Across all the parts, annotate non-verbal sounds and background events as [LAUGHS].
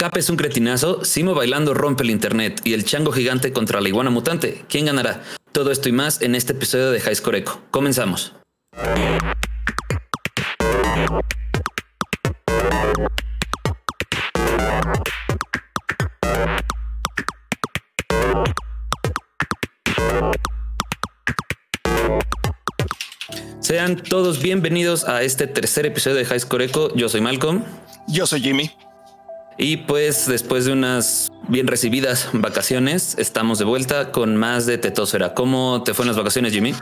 Cap es un cretinazo, Simo bailando rompe el internet y el chango gigante contra la iguana mutante. ¿Quién ganará? Todo esto y más en este episodio de High Score Echo. Comenzamos. Sean todos bienvenidos a este tercer episodio de High Score Echo. Yo soy Malcolm. Yo soy Jimmy. Y pues después de unas bien recibidas vacaciones, estamos de vuelta con más de Tetósfera. ¿Cómo te fueron las vacaciones, Jimmy?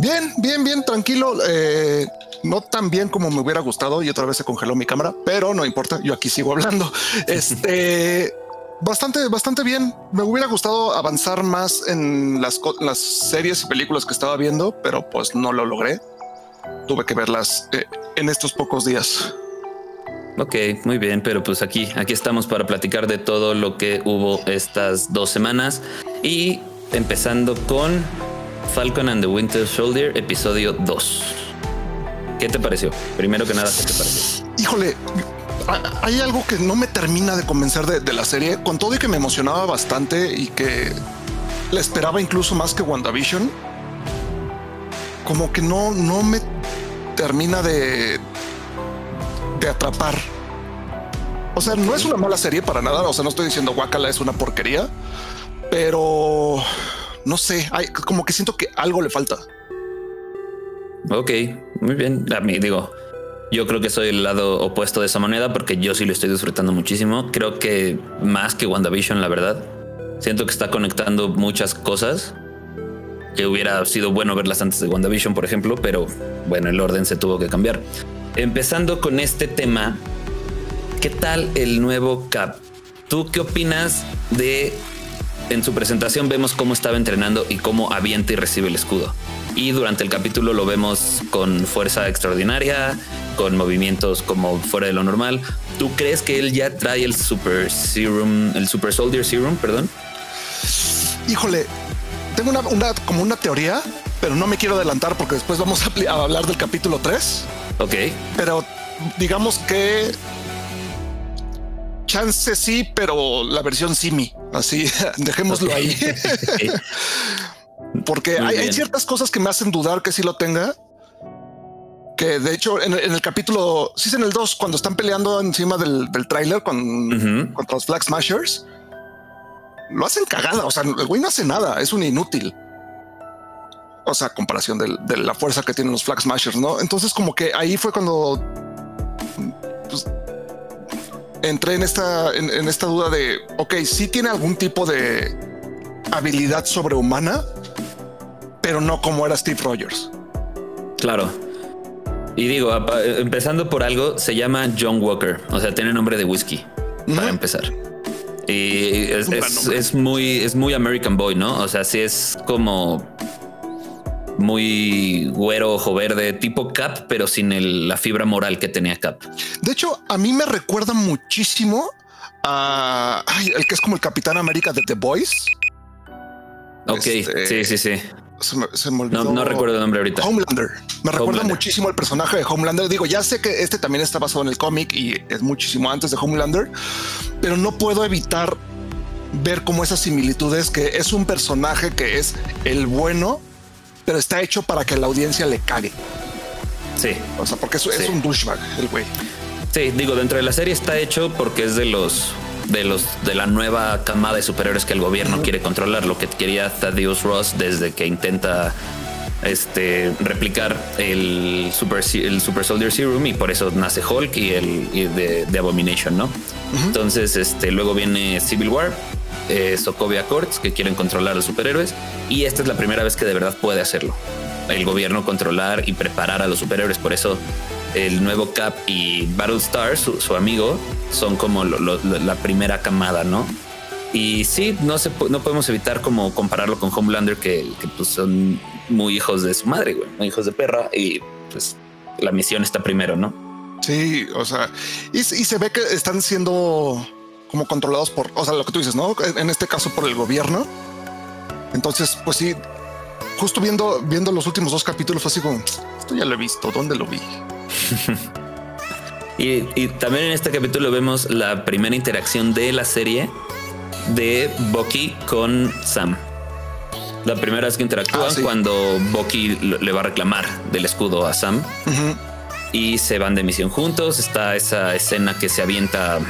Bien, bien, bien, tranquilo. Eh, no tan bien como me hubiera gustado y otra vez se congeló mi cámara, pero no importa, yo aquí sigo hablando. [LAUGHS] Este bastante, bastante bien. Me hubiera gustado avanzar más en las, las, series y películas que estaba viendo, pero pues no lo logré. Tuve que verlas eh, en estos pocos días. Ok, muy bien, pero pues aquí, aquí estamos para platicar de todo lo que hubo estas dos semanas y empezando con Falcon and the Winter Soldier, episodio 2. ¿Qué te pareció? Primero que nada, ¿qué te pareció? Híjole, hay algo que no me termina de convencer de, la serie, con todo y que me emocionaba bastante y que la esperaba incluso más que WandaVision. Como que no, no me termina de, de atrapar. O sea, no es una mala serie para nada. O sea, no estoy diciendo Wakala es una porquería, pero no sé, hay, como que siento que algo le falta. Ok, muy bien. A mí digo, yo creo que soy el lado opuesto de esa moneda porque yo sí lo estoy disfrutando muchísimo. Creo que más que WandaVision, la verdad. Siento que está conectando muchas cosas que hubiera sido bueno verlas antes de WandaVision, por ejemplo, pero bueno, el orden se tuvo que cambiar. Empezando con este tema, ¿qué tal el nuevo Cap? ¿Tú qué opinas de... En su presentación vemos cómo estaba entrenando y cómo avienta y recibe el escudo. Y durante el capítulo lo vemos con fuerza extraordinaria, con movimientos como fuera de lo normal. ¿Tú crees que él ya trae el Super Serum, el Super Soldier Serum, perdón? Híjole, tengo una, como una teoría, pero no me quiero adelantar porque después vamos a, a hablar del capítulo 3. Ok. Pero digamos que chance sí, pero la versión Simi. Así [LAUGHS] dejémoslo okay. ahí. [LAUGHS] Porque hay, hay, ciertas cosas que me hacen dudar que sí lo tenga. Que de hecho en, en el capítulo, sí es en el 2, cuando están peleando encima del, del tráiler con, uh -huh. contra los Flag Smashers, lo hacen cagada. O sea, el güey no hace nada, es un inútil. O sea, comparación de, de, la fuerza que tienen los Flag Smashers, ¿no? Entonces como que ahí fue cuando pues, entré en esta, en, en, esta duda de, ok, sí tiene algún tipo de habilidad sobrehumana, pero no como era Steve Rogers. Claro. Y digo, empezando por algo, se llama John Walker, o sea, tiene nombre de whisky, uh -huh. para empezar. Y es, es, es, muy, es muy American Boy, ¿no? O sea, sí es como muy güero, ojo verde, tipo Cap, pero sin el, la fibra moral que tenía Cap. De hecho, a mí me recuerda muchísimo a ay, el que es como el Capitán América de The Boys. Ok, este, sí, sí, sí. Se me, se me no, no, recuerdo el nombre ahorita. Homelander. Me recuerda Homelander. muchísimo al personaje de Homelander. Digo, ya sé que este también está basado en el cómic y es muchísimo antes de Homelander, pero no puedo evitar ver como esas similitudes que es un personaje que es el bueno, pero está hecho para que la audiencia le cague. Sí. O sea, porque es, sí. es un douchebag el güey. Sí, digo, dentro de la serie está hecho porque es de los de los de la nueva camada de superhéroes que el gobierno uh -huh. quiere controlar, lo que quería Thaddeus Ross desde que intenta este replicar el super el super soldier serum y por eso nace Hulk y el y de, de, Abomination, ¿no? Uh -huh. Entonces, este luego viene Civil War, eh, Sokovia Accords que quieren controlar a los superhéroes y esta es la primera vez que de verdad puede hacerlo. El gobierno controlar y preparar a los superhéroes, por eso el nuevo Cap y Battlestar, su, su amigo, son como la primera camada, ¿no? Y sí, no, se, no podemos evitar como compararlo con Homelander, que, que pues son muy hijos de su madre, güey, muy hijos de perra, y pues la misión está primero, ¿no? Sí, o sea, y, y se ve que están siendo como controlados por, o sea, lo que tú dices, ¿no? En este caso por el gobierno. Entonces, pues sí, justo viendo, viendo los últimos dos capítulos fue así como, esto ya lo he visto, ¿dónde lo vi? [LAUGHS] Y, y, también en este capítulo vemos la primera interacción de la serie de Bucky con Sam. La primera vez que interactúan ah, cuando Bucky le va a reclamar del escudo a Sam y se van de misión juntos. Está esa escena que se avienta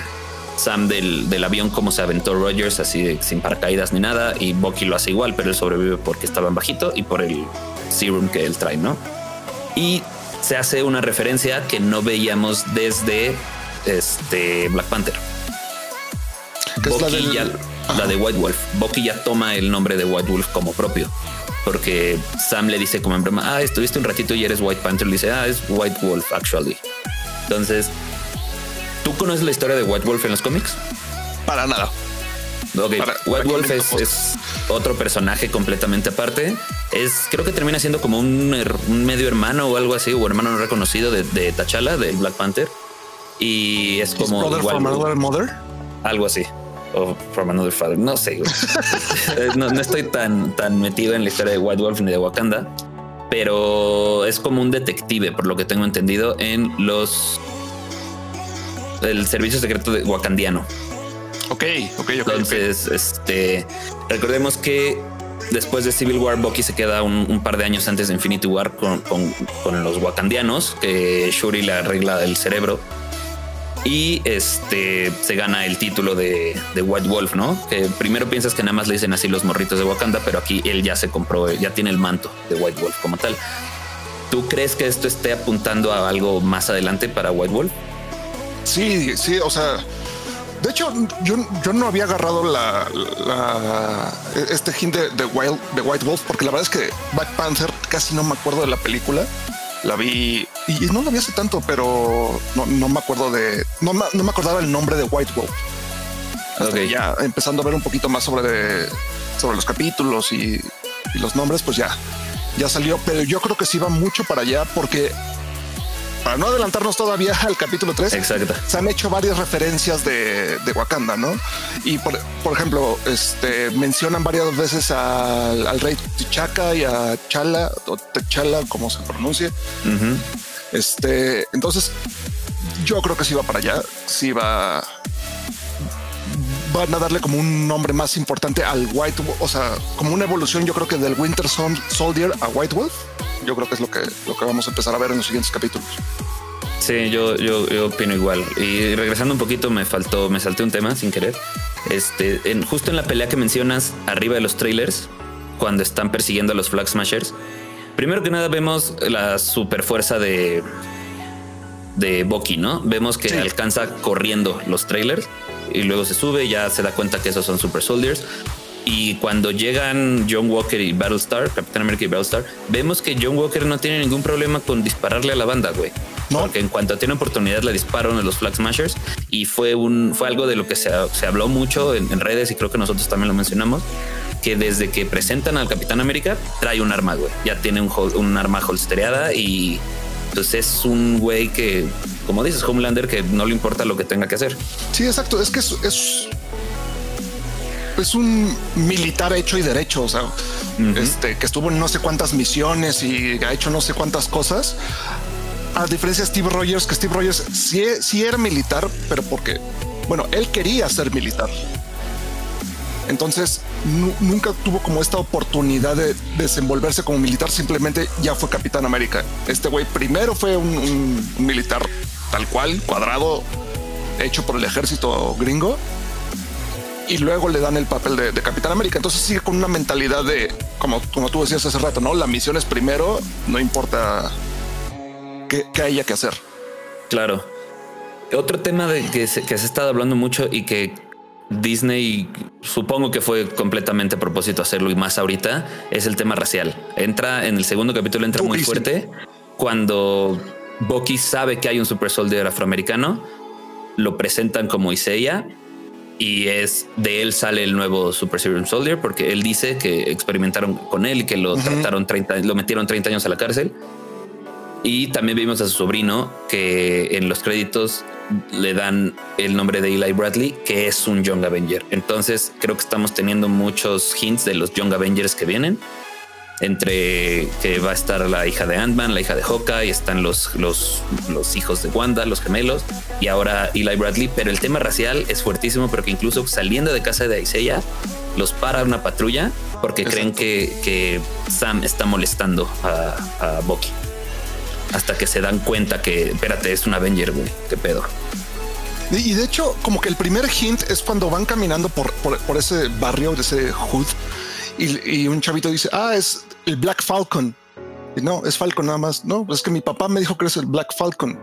Sam del, del avión como se aventó Rogers, así sin paracaídas ni nada. Y Bucky lo hace igual, pero él sobrevive porque estaba en bajito y por el serum que él trae, ¿no? Y se hace una referencia que no veíamos desde este Black Panther. Bucky ya, la de White Wolf. Bucky ya toma el nombre de White Wolf como propio. Porque Sam le dice como en broma, ah, estuviste un ratito y eres White Panther. Le dice, ah, es White Wolf, actually. Entonces, ¿tú conoces la historia de White Wolf en los cómics? Para nada. Ok, White Wolf es, otro personaje completamente aparte. Es, creo que termina siendo como un, medio hermano o algo así, o hermano no reconocido de, de T'Challa, de Black Panther. Y es como. mother? Algo así o From Another Father. No sé. [LAUGHS] Eh, no, estoy tan, tan metido en la historia de White Wolf ni de Wakanda, pero es como un detective, por lo que tengo entendido, en los. El servicio secreto de Wakandiano. Ok, ok, ok. Entonces, este. Recordemos que después de Civil War, Bucky se queda un, par de años antes de Infinity War con, con, con los Wakandianos, que Shuri le arregla el cerebro y este se gana el título de, White Wolf, ¿no? Que primero piensas que nada más le dicen así los morritos de Wakanda, pero aquí él ya se compró, ya tiene el manto de White Wolf como tal. ¿Tú crees que esto esté apuntando a algo más adelante para White Wolf? Sí, sí, o sea, de hecho, yo, yo no había agarrado la, este hint de, de, Wild, de White Wolf porque la verdad es que Black Panther casi no me acuerdo de la película. La vi y no la vi hace tanto, pero no, me acuerdo de, no, no, me acordaba el nombre de White Wolf. Ya empezando a ver un poquito más sobre, sobre los capítulos y, y los nombres, pues ya, ya salió, pero yo creo que sí va mucho para allá porque para no adelantarnos todavía al capítulo 3, se han hecho varias referencias de, Wakanda, ¿no? Y por, ejemplo, este, mencionan varias veces al, rey Tichaka y a Chala, o Techala, como se pronuncia. Este, entonces, yo creo que sí va para allá, sí va van a darle como un nombre más importante al White, o sea, como una evolución, yo creo que del Winter Soldier a White Wolf. Yo creo que es lo que, lo que vamos a empezar a ver en los siguientes capítulos. Sí, yo, yo, opino igual. Y regresando un poquito, me faltó, me salté un tema sin querer. Este, en, justo en la pelea que mencionas arriba de los trailers, cuando están persiguiendo a los Flag Smashers, primero que nada vemos la super fuerza de, de Bucky, ¿no? Vemos que alcanza corriendo los trailers y luego se sube, ya se da cuenta que esos son Super Soldiers. Y cuando llegan John Walker y Battlestar, Capitán América y Battlestar, vemos que John Walker no tiene ningún problema con dispararle a la banda, güey. Porque en cuanto tiene oportunidad le disparan a los Flag Smashers y fue un fue algo de lo que se, se habló mucho en, redes y creo que nosotros también lo mencionamos que desde que presentan al Capitán América trae un arma, güey. Ya tiene un, un arma holstereada y pues es un güey que, como dices, Homelander, que no le importa lo que tenga que hacer. Sí, exacto. Es que es, es, es un militar hecho y derecho. O sea, este que estuvo en no sé cuántas misiones y ha hecho no sé cuántas cosas. A diferencia de Steve Rogers, que Steve Rogers sí, sí era militar, pero porque, bueno, él quería ser militar. Entonces nunca tuvo como esta oportunidad de desenvolverse como militar, simplemente ya fue Capitán América. Este güey primero fue un, militar tal cual, cuadrado, hecho por el ejército gringo, y luego le dan el papel de, Capitán América. Entonces sigue con una mentalidad de, como, como tú decías hace rato, ¿no? La misión es primero, no importa qué, haya que hacer. Claro. Otro tema de que se, que se ha estado hablando mucho y que Disney, supongo que fue completamente a propósito hacerlo y más ahorita, es el tema racial. Entra en el segundo capítulo, entra muy fuerte cuando Bucky sabe que hay un super soldier afroamericano, lo presentan como Isaiah y es de él sale el nuevo Super Serum Soldier porque él dice que experimentaron con él y que lo trataron 30, lo metieron 30 años a la cárcel. Y también vimos a su sobrino que en los créditos le dan el nombre de Eli Bradley, que es un Young Avenger. Entonces creo que estamos teniendo muchos hints de los Young Avengers que vienen. entre que va a estar la hija de Ant-Man, la hija de Hawkeye, están los, los, los hijos de Wanda, los gemelos, y ahora Eli Bradley. Pero el tema racial es fuertísimo porque incluso saliendo de casa de Isaiah, los para una patrulla porque creen que, que, Sam está molestando a, a Bucky. Hasta que se dan cuenta que, espérate, es un Avenger, güey, qué pedo. Y de hecho, como que el primer hint es cuando van caminando por, por, ese barrio, de ese hood, y, un chavito dice, ah, es el Black Falcon. Y no, es Falcon nada más. No, es que mi papá me dijo que es el Black Falcon.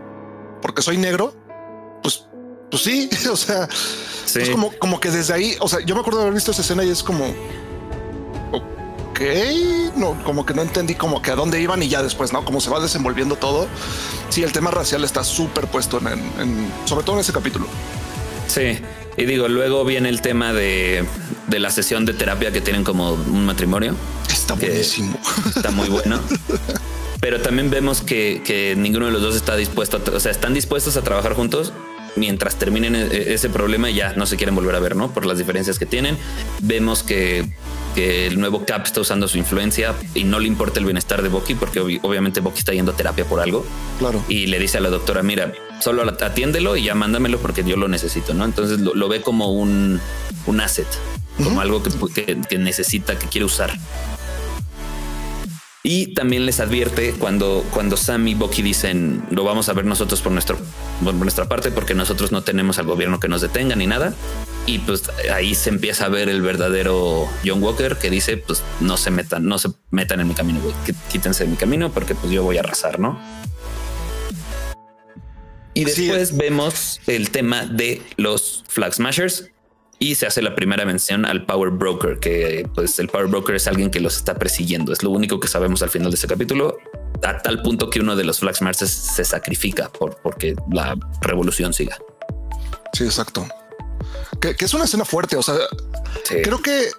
Porque soy negro. Pues, pues sí, [LAUGHS] o sea, es como, como que desde ahí, o sea, yo me acuerdo de haber visto esa escena y es como, ok, no, como que no entendí como que a dónde iban y ya después, ¿no? Cómo se va desenvolviendo todo. Sí, el tema racial está súper puesto en, sobre todo en ese capítulo. Sí, y digo, luego viene el tema de, de la sesión de terapia que tienen como un matrimonio. Está buenísimo. Está muy bueno. [LAUGHS] Pero también vemos que, que, ninguno de los dos está dispuesto, a, o sea, están dispuestos a trabajar juntos mientras terminen e, ese problema y ya no se quieren volver a ver, ¿no? Por las diferencias que tienen. Vemos que que el nuevo Cap está usando su influencia y no le importa el bienestar de Bucky porque obviamente Bucky está yendo a terapia por algo. Claro. Y le dice a la doctora, mira, solo atiéndelo y ya mándamelo porque yo lo necesito, ¿no? Entonces lo, ve como un, un asset, como algo que, que, necesita, que quiere usar. Y también les advierte cuando, cuando Sam y Bucky dicen lo vamos a ver nosotros por, nuestro, por nuestra parte porque nosotros no tenemos al gobierno que nos detenga ni nada. Y pues ahí se empieza a ver el verdadero John Walker que dice pues no se metan, no se metan en mi camino, quítense de mi camino porque pues yo voy a arrasar, ¿no? Y después vemos el tema de los Flag Smashers y se hace la primera mención al Power Broker, que pues el Power Broker es alguien que los está persiguiendo. Es lo único que sabemos al final de este capítulo, a tal punto que uno de los Flag Smashers se sacrifica por porque la revolución siga. Sí, exacto. Que, es una escena fuerte. O sea, creo que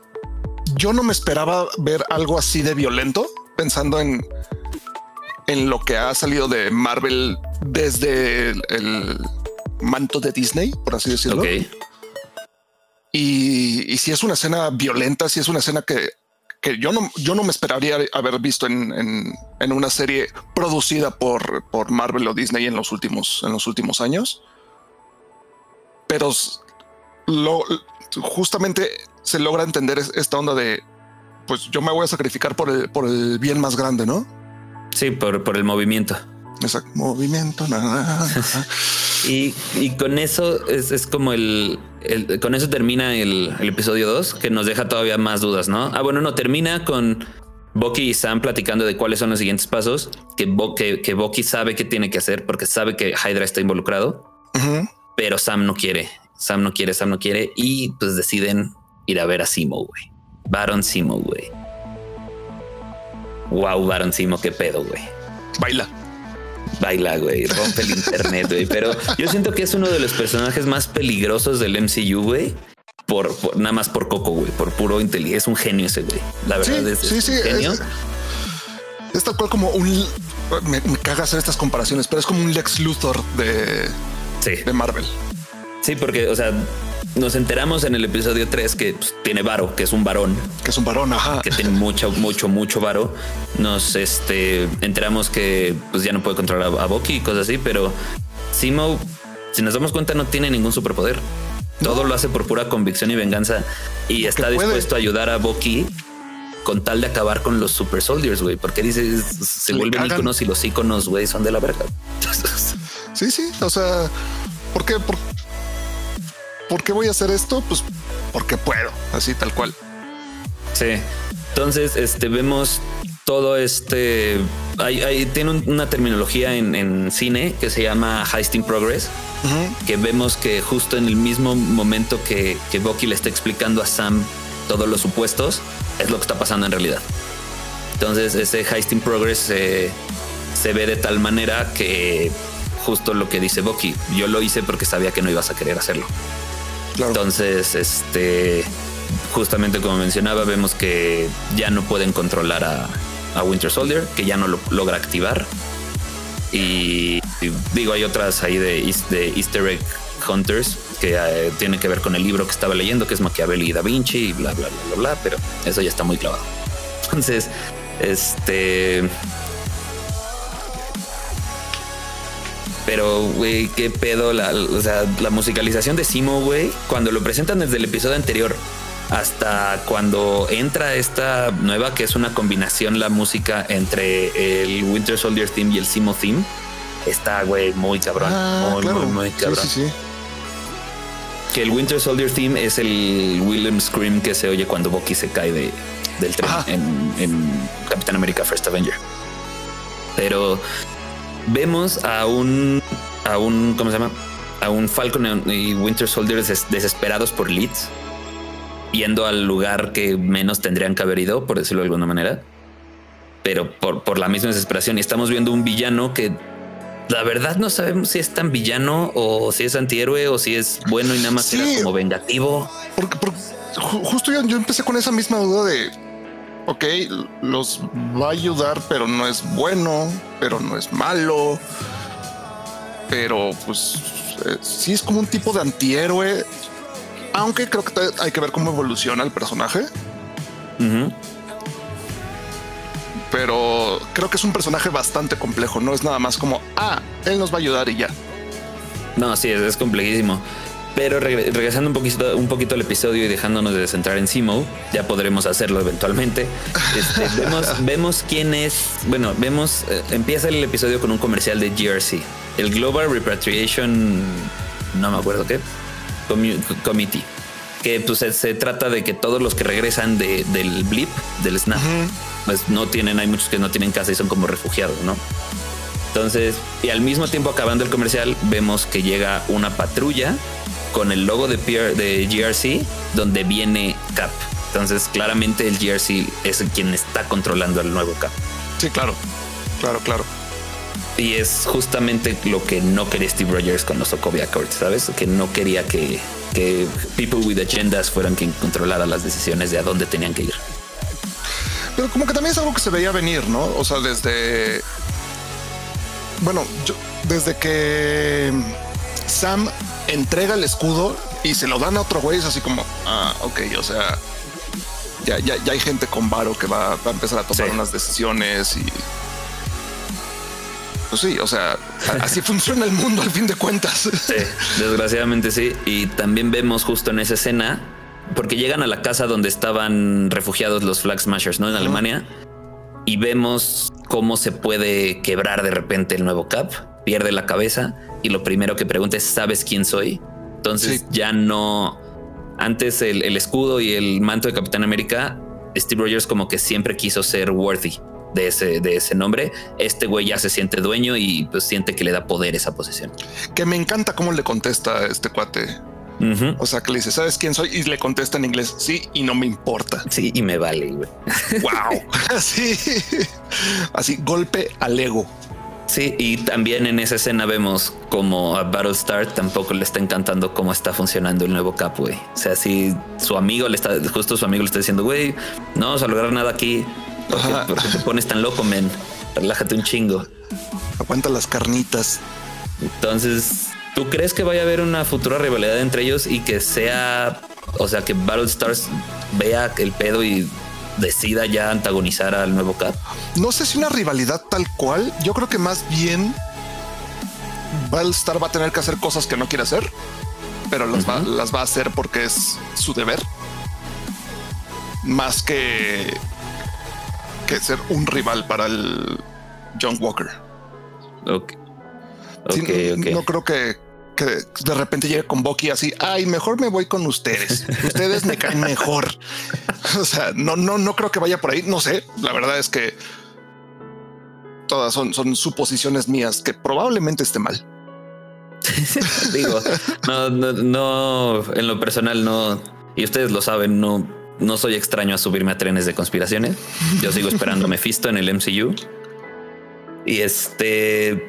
yo no me esperaba ver algo así de violento, pensando en, en lo que ha salido de Marvel desde el, manto de Disney, por así decirlo. Y, si es una escena violenta, si es una escena que, yo no, yo no me esperaría haber visto en, una serie producida por, por, Marvel o Disney en los últimos, en los últimos años. Pero lo, justamente se logra entender esta onda de, pues yo me voy a sacrificar por el, por el bien más grande, ¿no? Sí, por, por el movimiento. Exacto, movimiento. [LAUGHS] y, y, con eso es, como el, con eso termina el, episodio 2, que nos deja todavía más dudas, ¿no? Ah, bueno, no, termina con Bucky y Sam platicando de cuáles son los siguientes pasos, que, Bo, que, que sabe qué tiene que hacer porque sabe que Hydra está involucrado, pero Sam no quiere, Sam no quiere, Sam no quiere, y pues deciden ir a ver a Simo, güey. Baron Simo, güey. Wow, Baron Simo, qué pedo, güey. Baila baila, güey, rompe el internet, güey. Pero yo siento que es uno de los personajes más peligrosos del MCU, güey. Por, nada más por Coco, güey, por puro inteligencia. Es un genio ese, güey. La verdad es, sí, sí, genio. Es, tal cual como un. Me, caga hacer estas comparaciones, pero es como un Lex Luthor de, de Marvel. Sí, porque, o sea, nos enteramos en el episodio 3 que pues, tiene varo, que es un varón. Que es un varón, ajá. Que tiene mucho, mucho, mucho varo. Nos este, enteramos que pues, ya no puede controlar a, Bucky y cosas así, pero Simo, si nos damos cuenta, no tiene ningún superpoder. Todo lo hace por pura convicción y venganza y está dispuesto a ayudar a Bucky con tal de acabar con los super soldiers, güey, porque dice se, vuelven iconos y los iconos, güey, son de la verga. Sí, sí, o sea, ¿por qué? ¿Por qué voy a hacer esto? Pues porque puedo, así tal cual. Sí. Entonces, este vemos todo este. Hay, tiene una terminología en, cine que se llama Heisting Progress, que vemos que justo en el mismo momento que, que Bucky le está explicando a Sam todos los supuestos, es lo que está pasando en realidad. Entonces, ese Heisting Progress se ve de tal manera que justo lo que dice Bucky, yo lo hice porque sabía que no ibas a querer hacerlo. Entonces, este, justamente como mencionaba, vemos que ya no pueden controlar a, Winter Soldier, que ya no lo logra activar. Y, digo, hay otras ahí de, Easter Egg Hunters que eh, tienen que ver con el libro que estaba leyendo, que es Machiavelli y Da Vinci y bla, bla, bla, bla, bla, pero eso ya está muy clavado. Entonces, Este. Pero, güey, qué pedo. La, o sea, la musicalización de Simo, güey, cuando lo presentan desde el episodio anterior hasta cuando entra esta nueva, que es una combinación la música entre el Winter Soldier Theme y el Simo Theme, está, güey, muy cabrón. Ah, muy, muy, muy, cabrón. Sí, sí, Que el Winter Soldier Theme es el William Scream que se oye cuando Bucky se cae de, del tren en, en Capitán América First Avenger. Pero vemos a un, a un, ¿cómo se llama? A un Falcon y Winter Soldier desesperados por Leeds, yendo al lugar que menos tendrían que haber ido, por decirlo de alguna manera. Pero por, por la misma desesperación. Y estamos viendo un villano que la verdad no sabemos si es tan villano o si es antihéroe o si es bueno y nada más era como vengativo. Porque, justo yo, yo, empecé con esa misma duda de ok, los va a ayudar, pero no es bueno, pero no es malo. Pero pues eh, sí es como un tipo de antihéroe, aunque creo que hay que ver cómo evoluciona el personaje. Pero creo que es un personaje bastante complejo, no es nada más como, ah, él nos va a ayudar y ya. No, sí, es, es complejísimo. Pero regresando un poquito, un poquito al episodio y dejándonos de centrar en Simo, ya podremos hacerlo eventualmente. Este, [LAUGHS] vemos, quién es. Bueno, vemos. Eh, empieza el episodio con un comercial de GRC, el Global Repatriation. No me acuerdo qué. Committee. Que pues se, trata de que todos los que regresan del blip, del snap, pues no tienen, hay muchos que no tienen casa y son como refugiados, ¿no? Entonces, y al mismo tiempo acabando el comercial, vemos que llega una patrulla con el logo de, de GRC donde viene Cap. Entonces, claramente el GRC es quien está controlando al nuevo Cap. Sí, claro, claro, claro. Y es justamente lo que no quería Steve Rogers con los Sokovia Accords, ¿sabes? Que no quería que, que people with agendas fueran quien controlara las decisiones de a dónde tenían que ir. Pero como que también es algo que se veía venir, ¿no? O sea, desde... Bueno, yo, desde que Sam entrega el escudo y se lo dan a otro güey, es así como, ah, ok, o sea, ya, ya, ya hay gente con varo que va, a empezar a tomar unas decisiones y. Pues sí, o sea, así [LAUGHS] funciona el mundo al fin de cuentas. Sí, desgraciadamente sí. Y también vemos justo en esa escena, porque llegan a la casa donde estaban refugiados los Flag Smashers, ¿no? En Alemania. Y vemos cómo se puede quebrar de repente el nuevo Cap, pierde la cabeza y lo primero que pregunta es, ¿sabes quién soy? Entonces ya no... Antes el, escudo y el manto de Capitán América, Steve Rogers como que siempre quiso ser worthy de ese, de ese nombre. Este güey ya se siente dueño y pues siente que le da poder esa posición. Que me encanta cómo le contesta este cuate. O sea, que le dice, ¿sabes quién soy? Y le contesta en inglés, sí, y no me importa. Sí, y me vale, güey. Wow. así, [LAUGHS] así, golpe al ego. Sí, y también en esa escena vemos como a Battlestar tampoco le está encantando cómo está funcionando el nuevo Cap, güey. O sea, si su amigo le está, justo su amigo le está diciendo, güey, no vamos a lograr nada aquí. Porque, te pones tan loco, men. Relájate un chingo. Aguanta las carnitas. Entonces, ¿tú crees que vaya a haber una futura rivalidad entre ellos y que sea, o sea, que Battlestars vea el pedo y decida ya antagonizar al nuevo Cap? No sé si una rivalidad tal cual. Yo creo que más bien Battlestar va a tener que hacer cosas que no quiere hacer, pero las, va, las va a hacer porque es su deber. Más que, que ser un rival para el John Walker. Ok. No creo que, que de repente llegue con Bucky así, ay, mejor me voy con ustedes. Ustedes me caen mejor. [LAUGHS] o sea, no, no, no creo que vaya por ahí. No sé. La verdad es que todas son, son suposiciones mías que probablemente esté mal. [LAUGHS] Digo, no, no, no, en lo personal no, y ustedes lo saben, no, no soy extraño a subirme a trenes de conspiraciones. Yo sigo esperando a [LAUGHS] Mephisto en el MCU. Y este,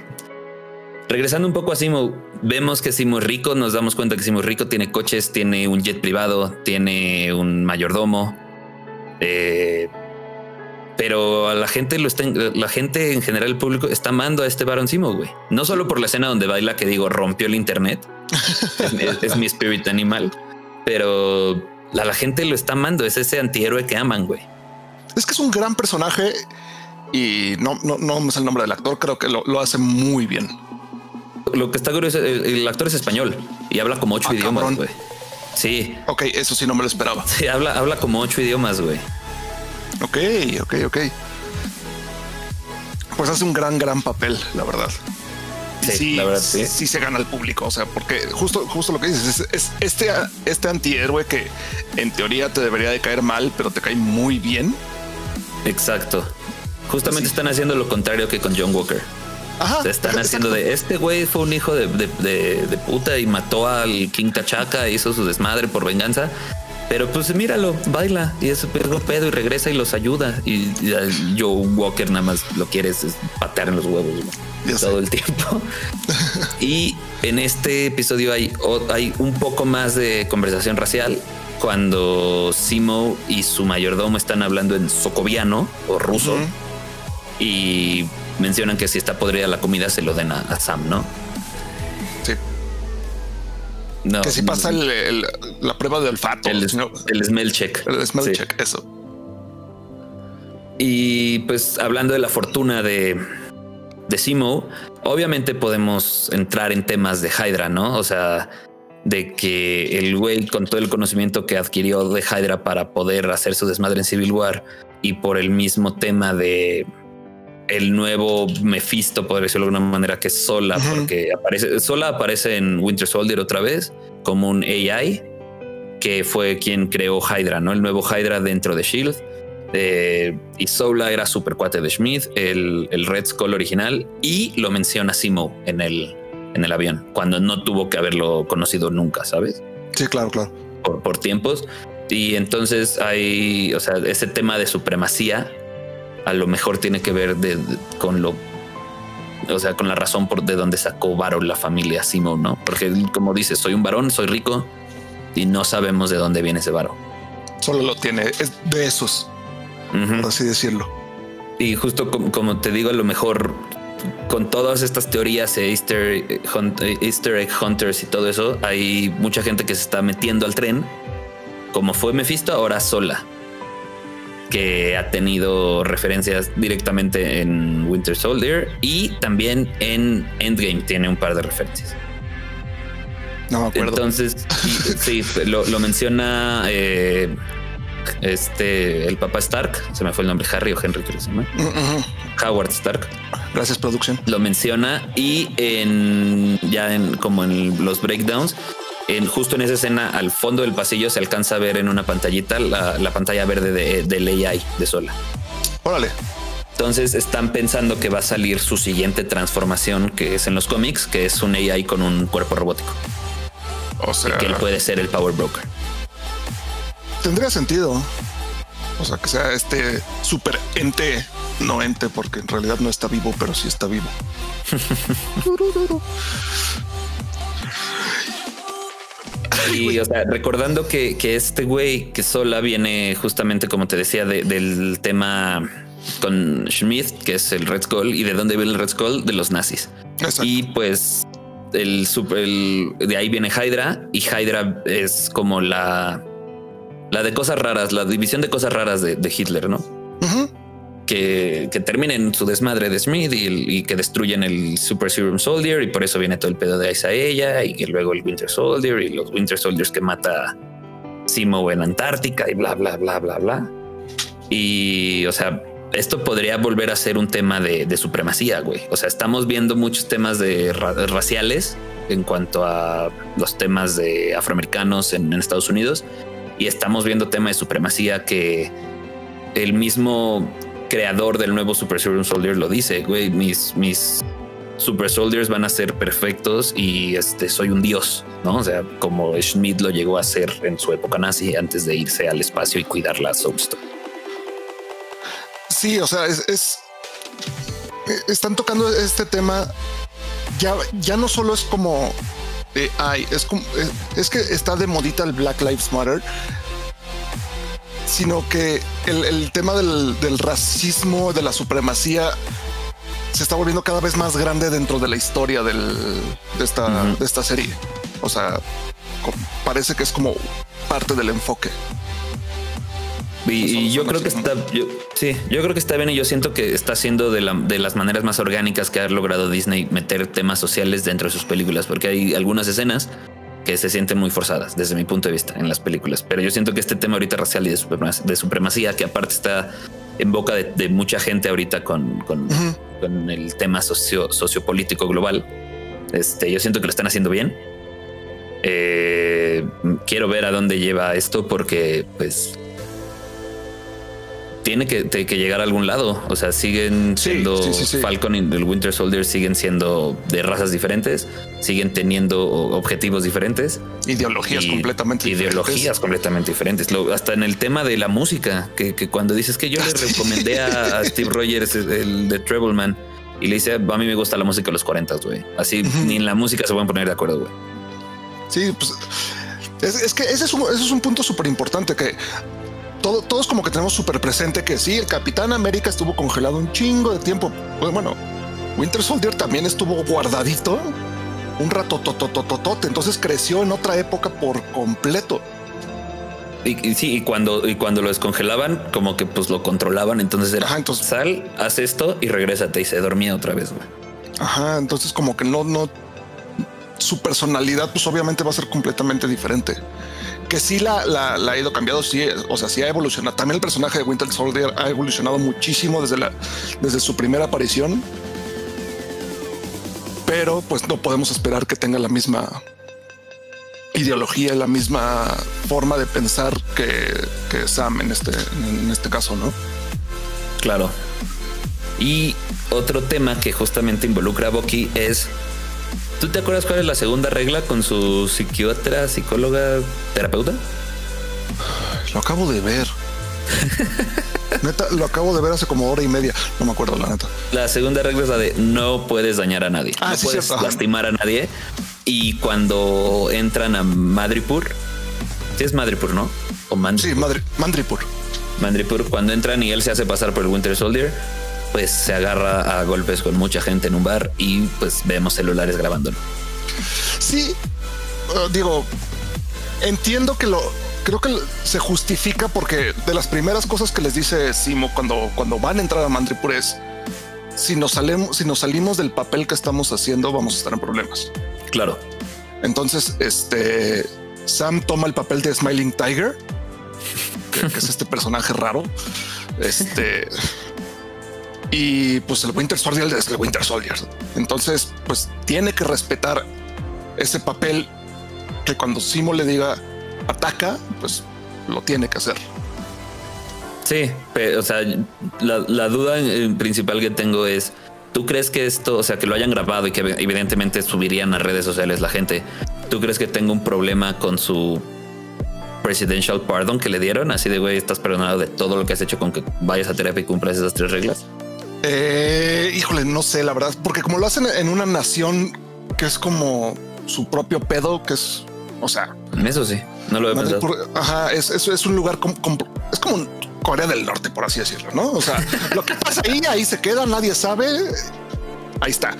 Regresando un poco a Simo, vemos que Simo es rico, nos damos cuenta que Simo es rico, tiene coches, tiene un jet privado, tiene un mayordomo. Eh, pero a la gente lo está, la gente en general, el público está amando a este Baron Simo, güey. No solo por la escena donde baila que digo rompió el internet, [LAUGHS] es, mi spirit animal, pero a la gente lo está amando, es ese antihéroe que aman, güey. es que es un gran personaje y no, no, no es el nombre del actor, creo que lo, lo hace muy bien. Lo que está curioso, el, el actor es español y habla como ocho ah, idiomas, güey. Sí. Ok, eso sí no me lo esperaba. Sí, habla, habla como ocho idiomas, güey. Ok, ok, ok. Pues hace un gran, gran papel, la verdad. Sí, la verdad, sí. sí se gana el público. O sea, porque justo, justo lo que dices es, este, este antihéroe que en teoría te debería de caer mal, pero te cae muy bien. Exacto. Justamente están haciendo lo contrario que con John Walker. Ajá, se están haciendo de este güey fue un hijo de, de, puta y mató al King Tachaca, hizo su desmadre por venganza. Pero pues míralo, baila y es pedo pedo y regresa y los ayuda. Y, yo Joe Walker nada más lo quieres es patear en los huevos todo el tiempo. [LAUGHS] y en este episodio hay, hay un poco más de conversación racial cuando Simo y su mayordomo están hablando en socoviano o ruso. Y mencionan que si está podrida la comida se lo den a, Sam, ¿no? Sí. No, que si pasa la prueba de olfato. El, el smell check. El smell check, eso. Y pues hablando de la fortuna de, de Simo, obviamente podemos entrar en temas de Hydra, ¿no? O sea, de que el güey con todo el conocimiento que adquirió de Hydra para poder hacer su desmadre en Civil War y por el mismo tema de el nuevo Mephisto, por decirlo de alguna manera, que es Sola, porque aparece, Sola aparece en Winter Soldier otra vez como un AI que fue quien creó Hydra, ¿no? El nuevo Hydra dentro de Shield. Eh, y Sola era super cuate de Schmidt, el, Red Skull original, y lo menciona Simo en el, en el avión, cuando no tuvo que haberlo conocido nunca, ¿sabes? Sí, claro, claro. Por, por tiempos. Y entonces hay, o sea, ese tema de supremacía a lo mejor tiene que ver con lo, o sea, con la razón por de donde sacó varón la familia Simon, ¿no? Porque como dice, soy un varón, soy rico y no sabemos de dónde viene ese varón. Solo lo tiene, es de esos, por así decirlo. Y justo como, te digo, a lo mejor con todas estas teorías de Easter, Easter egg hunters y todo eso, hay mucha gente que se está metiendo al tren. Como fue Mephisto, ahora sola que ha tenido referencias directamente en Winter Soldier y también en Endgame tiene un par de referencias. No me acuerdo. Entonces, [LAUGHS] sí, lo, menciona eh, este el papá Stark, se me fue el nombre, Harry o Henry, que se llama. Howard Stark. Gracias, producción. Lo menciona y en ya en como en los breakdowns justo en esa escena, al fondo del pasillo, se alcanza a ver en una pantallita la, pantalla verde de, del AI de Sola. Órale. Entonces están pensando que va a salir su siguiente transformación, que es en los cómics, que es un AI con un cuerpo robótico. O sea, que él puede ser el Power Broker. Tendría sentido. O sea, que sea este super ente, no ente, porque en realidad no está vivo, pero sí está vivo. [LAUGHS] [LAUGHS] Y, o sea, recordando que, este güey que sola viene justamente, como te decía, del tema con Schmidt, que es el Red Skull, y de dónde viene el Red Skull, de los nazis. Y pues el super, de ahí viene Hydra, y Hydra es como la, la de cosas raras, la división de cosas raras de, Hitler, ¿no? Que, terminen su desmadre de Smith y, que destruyen el Super Serum Soldier y por eso viene todo el pedo de a ella y que luego el Winter Soldier y los Winter Soldiers que mata Simo en Antártica y bla, bla, bla, bla, bla. Y, o sea, esto podría volver a ser un tema de, supremacía, güey. O sea, estamos viendo muchos temas de raciales en cuanto a los temas de afroamericanos en, en Estados Unidos y estamos viendo temas de supremacía que el mismo creador del nuevo Super Serum Soldier lo dice, güey, mis, mis Super Soldiers van a ser perfectos y este soy un dios, ¿no? O sea, como Schmidt lo llegó a hacer en su época nazi antes de irse al espacio y cuidar la Soulstone. Sí, o sea, es, están tocando este tema. Ya, ya no solo es como ay, es es que está de modita el Black Lives Matter, sino que el, tema del, racismo, de la supremacía, se está volviendo cada vez más grande dentro de la historia de, esta, de esta serie. O sea, parece que es como parte del enfoque. Y, yo creo que está, yo, sí, yo creo que está bien y yo siento que está siendo de, de las maneras más orgánicas que ha logrado Disney meter temas sociales dentro de sus películas, porque hay algunas escenas que se sienten muy forzadas desde mi punto de vista en las películas. Pero yo siento que este tema ahorita racial y de supremacía, que aparte está en boca de, mucha gente ahorita con, con, el tema socio, sociopolítico global, este, yo siento que lo están haciendo bien. Eh, quiero ver a dónde lleva esto porque pues tiene que, llegar a algún lado. O sea, siguen siendo Falcon y el Winter Soldier siguen siendo de razas diferentes, siguen teniendo objetivos diferentes, ideologías completamente ideologías completamente diferentes. hasta en el tema de la música, que, cuando dices que yo le [LAUGHS] recomendé a, Steve Rogers el de Trebleman y le dice a mí me gusta la música de los 40, güey. Así ni en la música se pueden poner de acuerdo, güey. Sí, pues es, que ese es un, ese es un punto súper importante que todos como que tenemos súper presente que sí, el Capitán América estuvo congelado un chingo de tiempo. Pues bueno, Winter Soldier también estuvo guardadito un rato totototote, entonces creció en otra época por completo. Y, sí, y cuando, y cuando lo descongelaban, como que pues lo controlaban, entonces era entonces, sal, haz esto y regrésate y se dormía otra vez, güey. Ajá, entonces como que no, no, su personalidad pues obviamente va a ser completamente diferente que sí la, ha ido cambiando, sí, o sea, sí ha evolucionado. También el personaje de Winter Soldier ha evolucionado muchísimo desde, desde su primera aparición. Pero pues no podemos esperar que tenga la misma ideología, la misma forma de pensar que, que Sam en este, en este caso, ¿no? Claro. Y otro tema que justamente involucra a Bucky es ¿Tú te acuerdas cuál es la segunda regla con su psiquiatra, psicóloga, terapeuta? Lo acabo de ver. [LAUGHS] neta, lo acabo de ver hace como hora y media. No me acuerdo, la neta. La segunda regla es la de no puedes dañar a nadie. Ah, no puedes lastimar a nadie. Y cuando entran a Madripur, sí es Madripur, ¿no? O Sí, Madripur. Madripur, cuando entran y él se hace pasar por el Winter Soldier, pues se agarra a golpes con mucha gente en un bar y pues vemos celulares grabándolo. Sí, uh, digo, entiendo que lo creo que se justifica porque de las primeras cosas que les dice Simo cuando, cuando van a entrar a Mandripur es si nos salimos, si nos salimos del papel que estamos haciendo, vamos a estar en problemas. Claro. Entonces, este Sam toma el papel de Smiling Tiger, que es este personaje raro. Este [LAUGHS] y pues el Winter Soldier es el Winter Soldier. Entonces, pues tiene que respetar ese papel que cuando Simo le diga ataca, pues lo tiene que hacer. Sí, o sea, la, duda principal que tengo es, ¿tú crees que esto, o sea, que lo hayan grabado y que evidentemente subirían a redes sociales la gente, ¿tú crees que tengo un problema con su presidential pardon que le dieron? Así de, güey, estás perdonado de todo lo que has hecho con que vayas a terapia y cumplas esas tres reglas. Eh, híjole, no sé, la verdad, porque como lo hacen en una nación que es como su propio pedo, que es, o sea, eso sí, no lo he pensado. ajá, es, es, un lugar como, es como Corea del Norte, por así decirlo, ¿no? O sea, [LAUGHS] lo que pasa ahí, ahí se queda, nadie sabe, ahí está.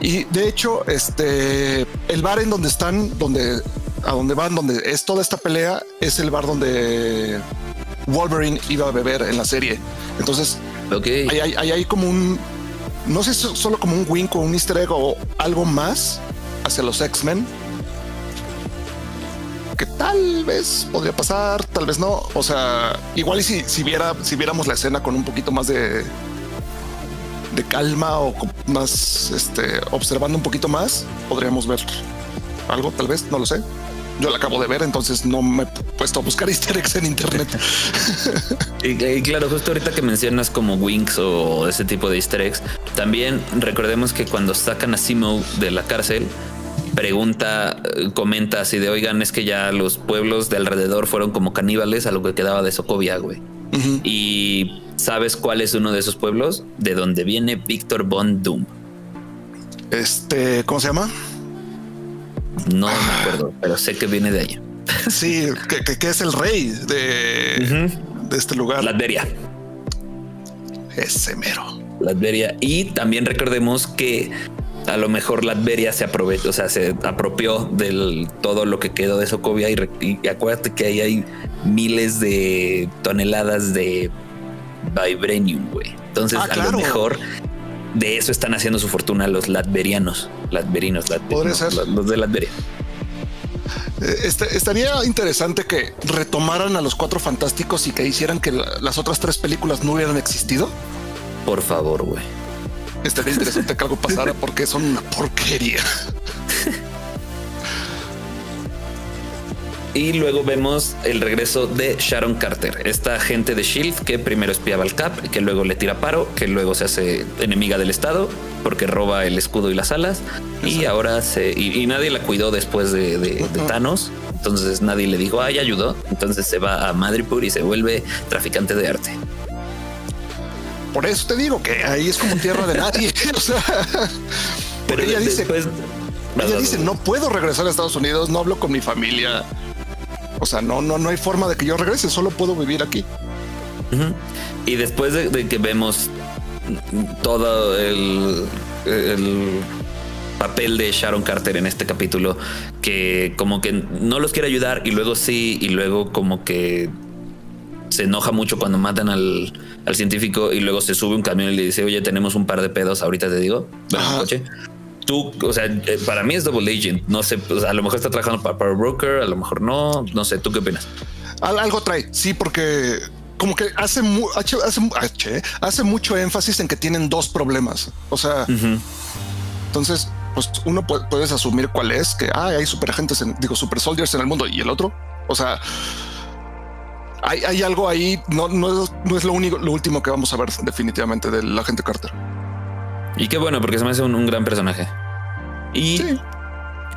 Y de hecho, este, el bar en donde están, donde, a donde van, donde es toda esta pelea, es el bar donde Wolverine iba a beber en la serie. Entonces, Okay. Hay, hay, como un, no sé, solo como un wink o un easter egg o algo más hacia los X-Men. Que tal vez podría pasar, tal vez no. O sea, igual y si, si, viera, si viéramos la escena con un poquito más de, de calma o más, este, observando un poquito más, podríamos ver algo, tal vez, no lo sé yo la acabo de ver, entonces no me he puesto a buscar [LAUGHS] easter eggs en internet. [LAUGHS] y, claro, justo ahorita que mencionas como Winx o ese tipo de easter eggs, también recordemos que cuando sacan a Simo de la cárcel, pregunta, eh, comenta así de, oigan, es que ya los pueblos de alrededor fueron como caníbales a lo que quedaba de Sokovia, güey. Y ¿sabes cuál es uno de esos pueblos? De donde viene Víctor Von Doom. Este, ¿cómo se llama? No me acuerdo, pero sé que viene de ahí. Sí, que, es el rey de, de este lugar. Latveria. Ese mero. Latveria. Y también recordemos que a lo mejor Latveria se aprovechó, o sea, se apropió del todo lo que quedó de Sokovia y, acuérdate que ahí hay miles de toneladas de vibranium, güey. Entonces, ah, a lo mejor de eso están haciendo su fortuna los latverianos, latverinos, los de Latveria. Eh, este, estaría interesante que retomaran a los cuatro fantásticos y que hicieran que las otras tres películas no hubieran existido. Por favor, güey. Estaría interesante que algo pasara porque son una porquería. [LAUGHS] Y luego vemos el regreso de Sharon Carter, esta agente de Shield que primero espiaba al Cap, que luego le tira paro, que luego se hace enemiga del Estado porque roba el escudo y las alas. Y ahora se. Y, nadie la cuidó después de, Thanos. Entonces nadie le dijo, ay, ayudó. Entonces se va a Madripoor y se vuelve traficante de arte. Por eso te digo que ahí es como tierra de nadie. [LAUGHS] o sea, pero ella dice, ella dice, no puedo regresar a Estados Unidos, no hablo con mi familia. O sea, no, no, no hay forma de que yo regrese, solo puedo vivir aquí. Y después de, que vemos todo el, papel de Sharon Carter en este capítulo, que como que no los quiere ayudar y luego sí, y luego como que se enoja mucho cuando matan al, científico y luego se sube un camión y le dice, oye, tenemos un par de pedos, ahorita te digo, ven coche tú, o sea, eh, para mí es Double Agent. No sé, a lo mejor está trabajando para Power Broker, a lo mejor no. No sé, ¿tú qué opinas? algo trae, sí, porque como que hace, hace, hace, mucho énfasis en que tienen dos problemas. O sea, entonces, pues uno puede, puedes asumir cuál es que hay super agentes, en, digo, super soldiers en el mundo y el otro. O sea, hay, hay algo ahí. No, no, no es lo único, lo último que vamos a ver definitivamente del agente Carter. Y qué bueno, porque se me hace un, gran personaje. Y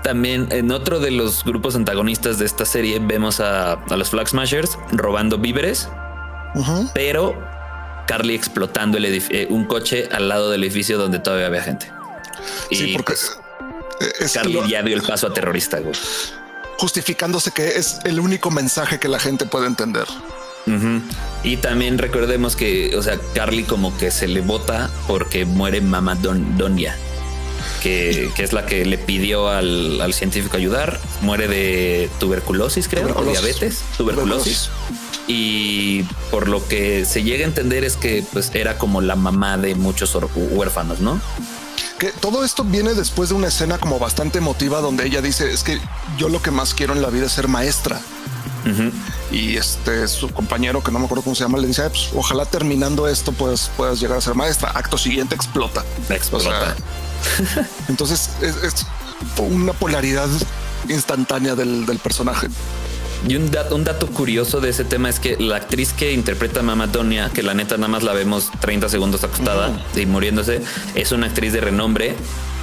también en otro de los grupos antagonistas de esta serie vemos a, los Flag Smashers robando víveres, pero Carly explotando el eh, un coche al lado del edificio donde todavía había gente. Sí, porque pues, Carly ya dio el paso a terrorista. Justificándose que es el único mensaje que la gente puede entender. Y también recordemos que, o sea, Carly como que se le vota porque muere mamá Don Donia, que, es la que le pidió al, científico ayudar. Muere de tuberculosis, creo, o diabetes, tuberculosis. Y por lo que se llega a entender es que pues era como la mamá de muchos huérfanos, ¿no? que todo esto viene después de una escena como bastante emotiva donde ella dice es que yo lo que más quiero en la vida es ser maestra y este su compañero, que no me acuerdo cómo se llama, le dice: pues, Ojalá terminando esto pues, puedas llegar a ser maestra. Acto siguiente explota. Explota. [LAUGHS] entonces es, una polaridad instantánea del, personaje. Y un dato, un dato curioso de ese tema es que la actriz que interpreta a Mama que la neta nada más la vemos 30 segundos acostada y muriéndose, es una actriz de renombre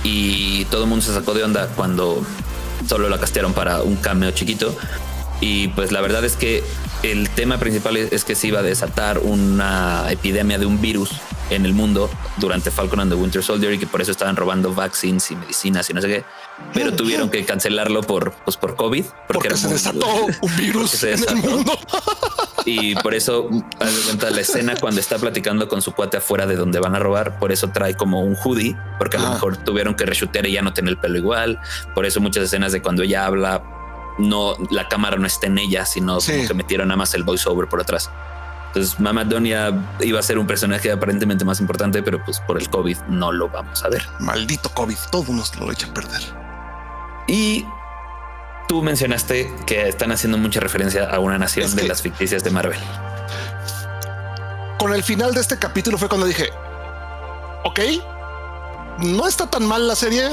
y todo el mundo se sacó de onda cuando solo la castearon para un cameo chiquito y pues la verdad es que el tema principal es que se iba a desatar una epidemia de un virus en el mundo durante Falcon and the Winter Soldier y que por eso estaban robando vaccines y medicinas y no sé qué, pero tuvieron que cancelarlo por, pues por COVID. Porque, se desató un [LAUGHS] virus en el mundo. [LAUGHS] Y por eso, la escena cuando está platicando con su cuate afuera de donde van a robar, por eso trae como un hoodie, porque a lo mejor tuvieron que reshutear y ya no tener el pelo igual. Por eso muchas escenas de cuando ella habla no, la cámara no está en ella, sino que metieron nada más el voiceover por atrás. Entonces, Mama Donia iba a ser un personaje aparentemente más importante, pero pues por el COVID no lo vamos a ver. Maldito COVID, todo nos lo echa a perder. Y tú mencionaste que están haciendo mucha referencia a una nación de las ficticias de Marvel. Con el final de este capítulo fue cuando dije, ok, no está tan mal la serie,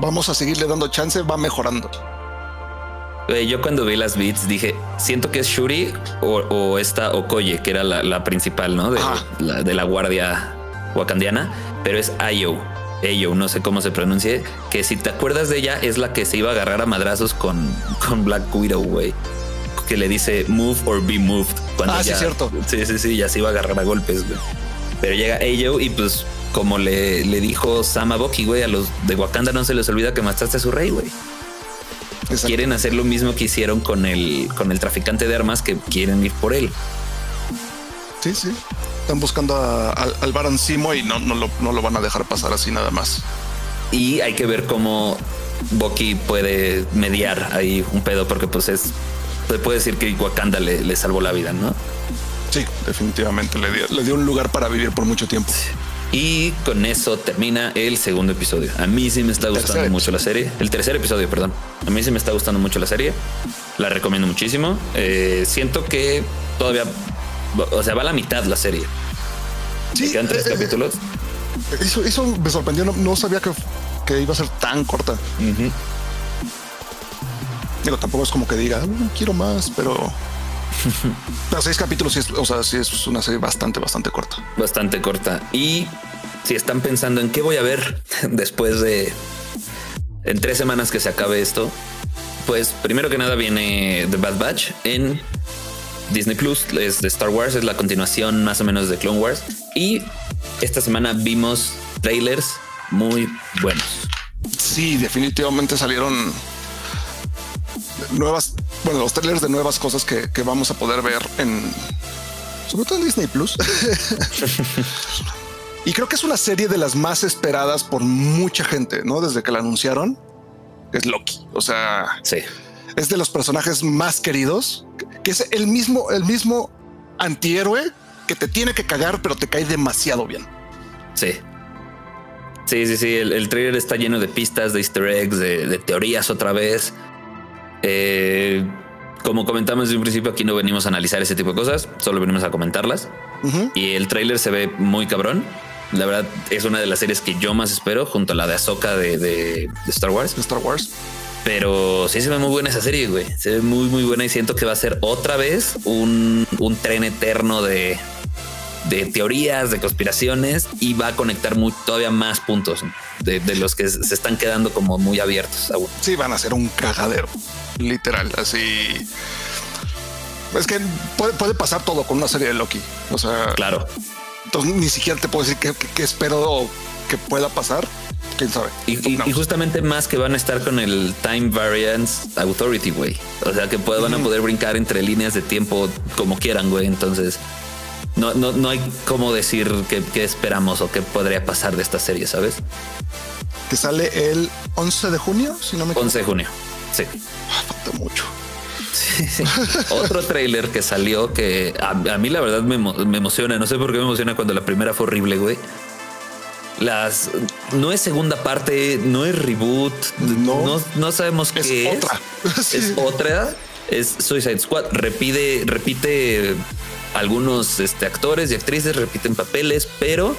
vamos a seguirle dando chance, va mejorando yo cuando vi las beats dije, siento que es Shuri o, esta Okoye, que era la, principal, ¿no? De la, de la, guardia wakandiana, pero es Ayo. Ayo, no sé cómo se pronuncie, que si te acuerdas de ella es la que se iba a agarrar a madrazos con, [LAUGHS] con Black Widow, güey. Que le dice move or be moved. Cuando ah, sí, cierto. Sí, sí, sí, ya se iba a agarrar a golpes, güey. Pero llega Ayo y pues como le, le dijo Sama Boki, güey, a los de Wakanda no se les olvida que mataste a su rey, güey quieren hacer lo mismo que hicieron con el, con el traficante de armas que quieren ir por él. Sí, sí. Están buscando al Baron Simo y no, no, lo, no lo van a dejar pasar así nada más. Y hay que ver cómo Bucky puede mediar ahí un pedo, porque pues es se puede decir que Wakanda le, salvó la vida, ¿no? Sí, definitivamente le dio, le dio un lugar para vivir por mucho tiempo. Y con eso termina el segundo episodio. A mí sí me está gustando mucho la serie. El tercer episodio, perdón. A mí sí me está gustando mucho la serie. La recomiendo muchísimo. Eh, siento que todavía, o sea, va a la mitad la serie. Sí, quedan tres eh, capítulos. Eso, me sorprendió. No, sabía que, que, iba a ser tan corta. Pero tampoco es como que diga, ah, quiero más, pero [LAUGHS] pero seis capítulos, o sea, sí es una serie bastante, bastante corta. Bastante corta. Y si están pensando en qué voy a ver [LAUGHS] después de en tres semanas que se acabe esto, pues primero que nada viene The Bad Batch en Disney Plus, es de Star Wars, es la continuación más o menos de Clone Wars. Y esta semana vimos trailers muy buenos. Sí, definitivamente salieron nuevas bueno, los trailers de nuevas cosas que, vamos a poder ver en, sobre todo en Disney Plus. [LAUGHS] y creo que es una serie de las más esperadas por mucha gente, ¿no? Desde que la anunciaron, es Loki. O sea, sí. es de los personajes más queridos, que es el mismo, el mismo antihéroe que te tiene que cagar, pero te cae demasiado bien. Sí. Sí, sí, sí. El, trailer está lleno de pistas, de easter eggs, de, de teorías otra vez. Eh, como comentamos desde un principio, aquí no venimos a analizar ese tipo de cosas, solo venimos a comentarlas. Y el tráiler se ve muy cabrón. La verdad es una de las series que yo más espero, junto a la de Ahsoka de, Star Wars. Star Wars. Pero sí se ve muy buena esa serie, güey. Se ve muy, muy buena y siento que va a ser otra vez un, tren eterno de, de teorías, de conspiraciones y va a conectar muy, todavía más puntos de, de, los que se están quedando como muy abiertos aún. Sí, van a ser un cagadero literal, así. Es que puede, pasar todo con una serie de Loki. O sea, claro. Entonces ni siquiera te puedo decir qué, espero que pueda pasar. Quién sabe. Y, justamente más que van a estar con el Time Variance Authority, güey. O sea que van a poder brincar entre líneas de tiempo como quieran, güey. Entonces no, no, no hay cómo decir qué, esperamos o qué podría pasar de esta serie, ¿sabes? Que sale el 11 de junio, si no me equivoco. 11 de junio. Sí. Ah, falta mucho. Otro trailer que salió que a, mí la verdad me, emociona. No sé por qué me emociona cuando la primera fue horrible, güey. Las no es segunda parte, no es reboot, no, no, sabemos qué es. [LAUGHS] Es otra. Es Suicide Squad. Repite, repite algunos este, actores y actrices, repiten papeles, pero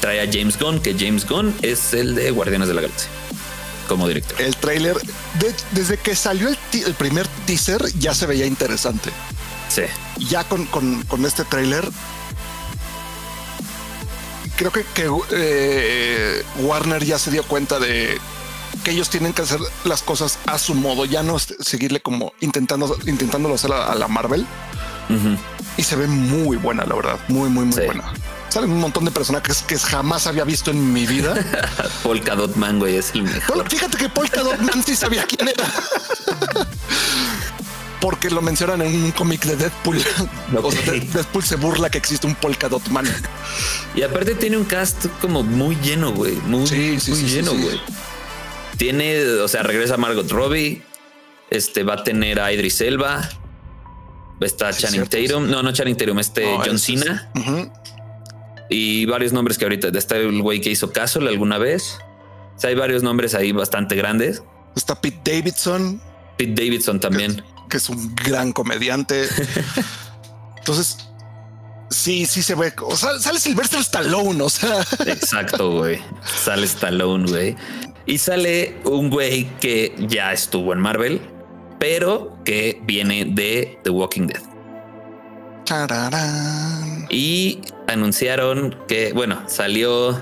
trae a James Gunn, que James Gunn es el de Guardianes de la Galaxia como director. El trailer, desde que salió el, primer teaser, ya se veía interesante. Sí. Ya con, este trailer, creo que, eh, Warner ya se dio cuenta de que ellos tienen que hacer las cosas a su modo, ya no seguirle como intentando, intentándolo hacer a, la Marvel. Y se ve muy buena, la verdad, muy, muy, muy buena salen un montón de personajes que jamás había visto en mi vida. [LAUGHS] Polka Dot Man, güey, es el mejor. Fíjate que Polka Dot Man sí sabía quién era. Porque lo mencionan en un cómic de Deadpool. [LAUGHS] Deadpool se burla que existe un Polka Dot Man. Y aparte tiene un cast como muy lleno, güey. Muy, lleno, güey. Tiene, o sea, regresa Margot Robbie. Este va a tener a Idris Elba. Está Channing Tatum. No, no Channing Tatum, este John Cena y varios nombres que ahorita está el güey que hizo Castle alguna vez. hay varios nombres ahí bastante grandes. Está Pete Davidson. Pete Davidson también. Que, es un gran comediante. [LAUGHS] Entonces, sí, sí se ve. O sea, sale Sylvester Stallone. O sea, exacto, güey. Sale Stallone, güey. Y sale un güey que ya estuvo en Marvel, pero que viene de The Walking Dead. Y anunciaron que, bueno, salió.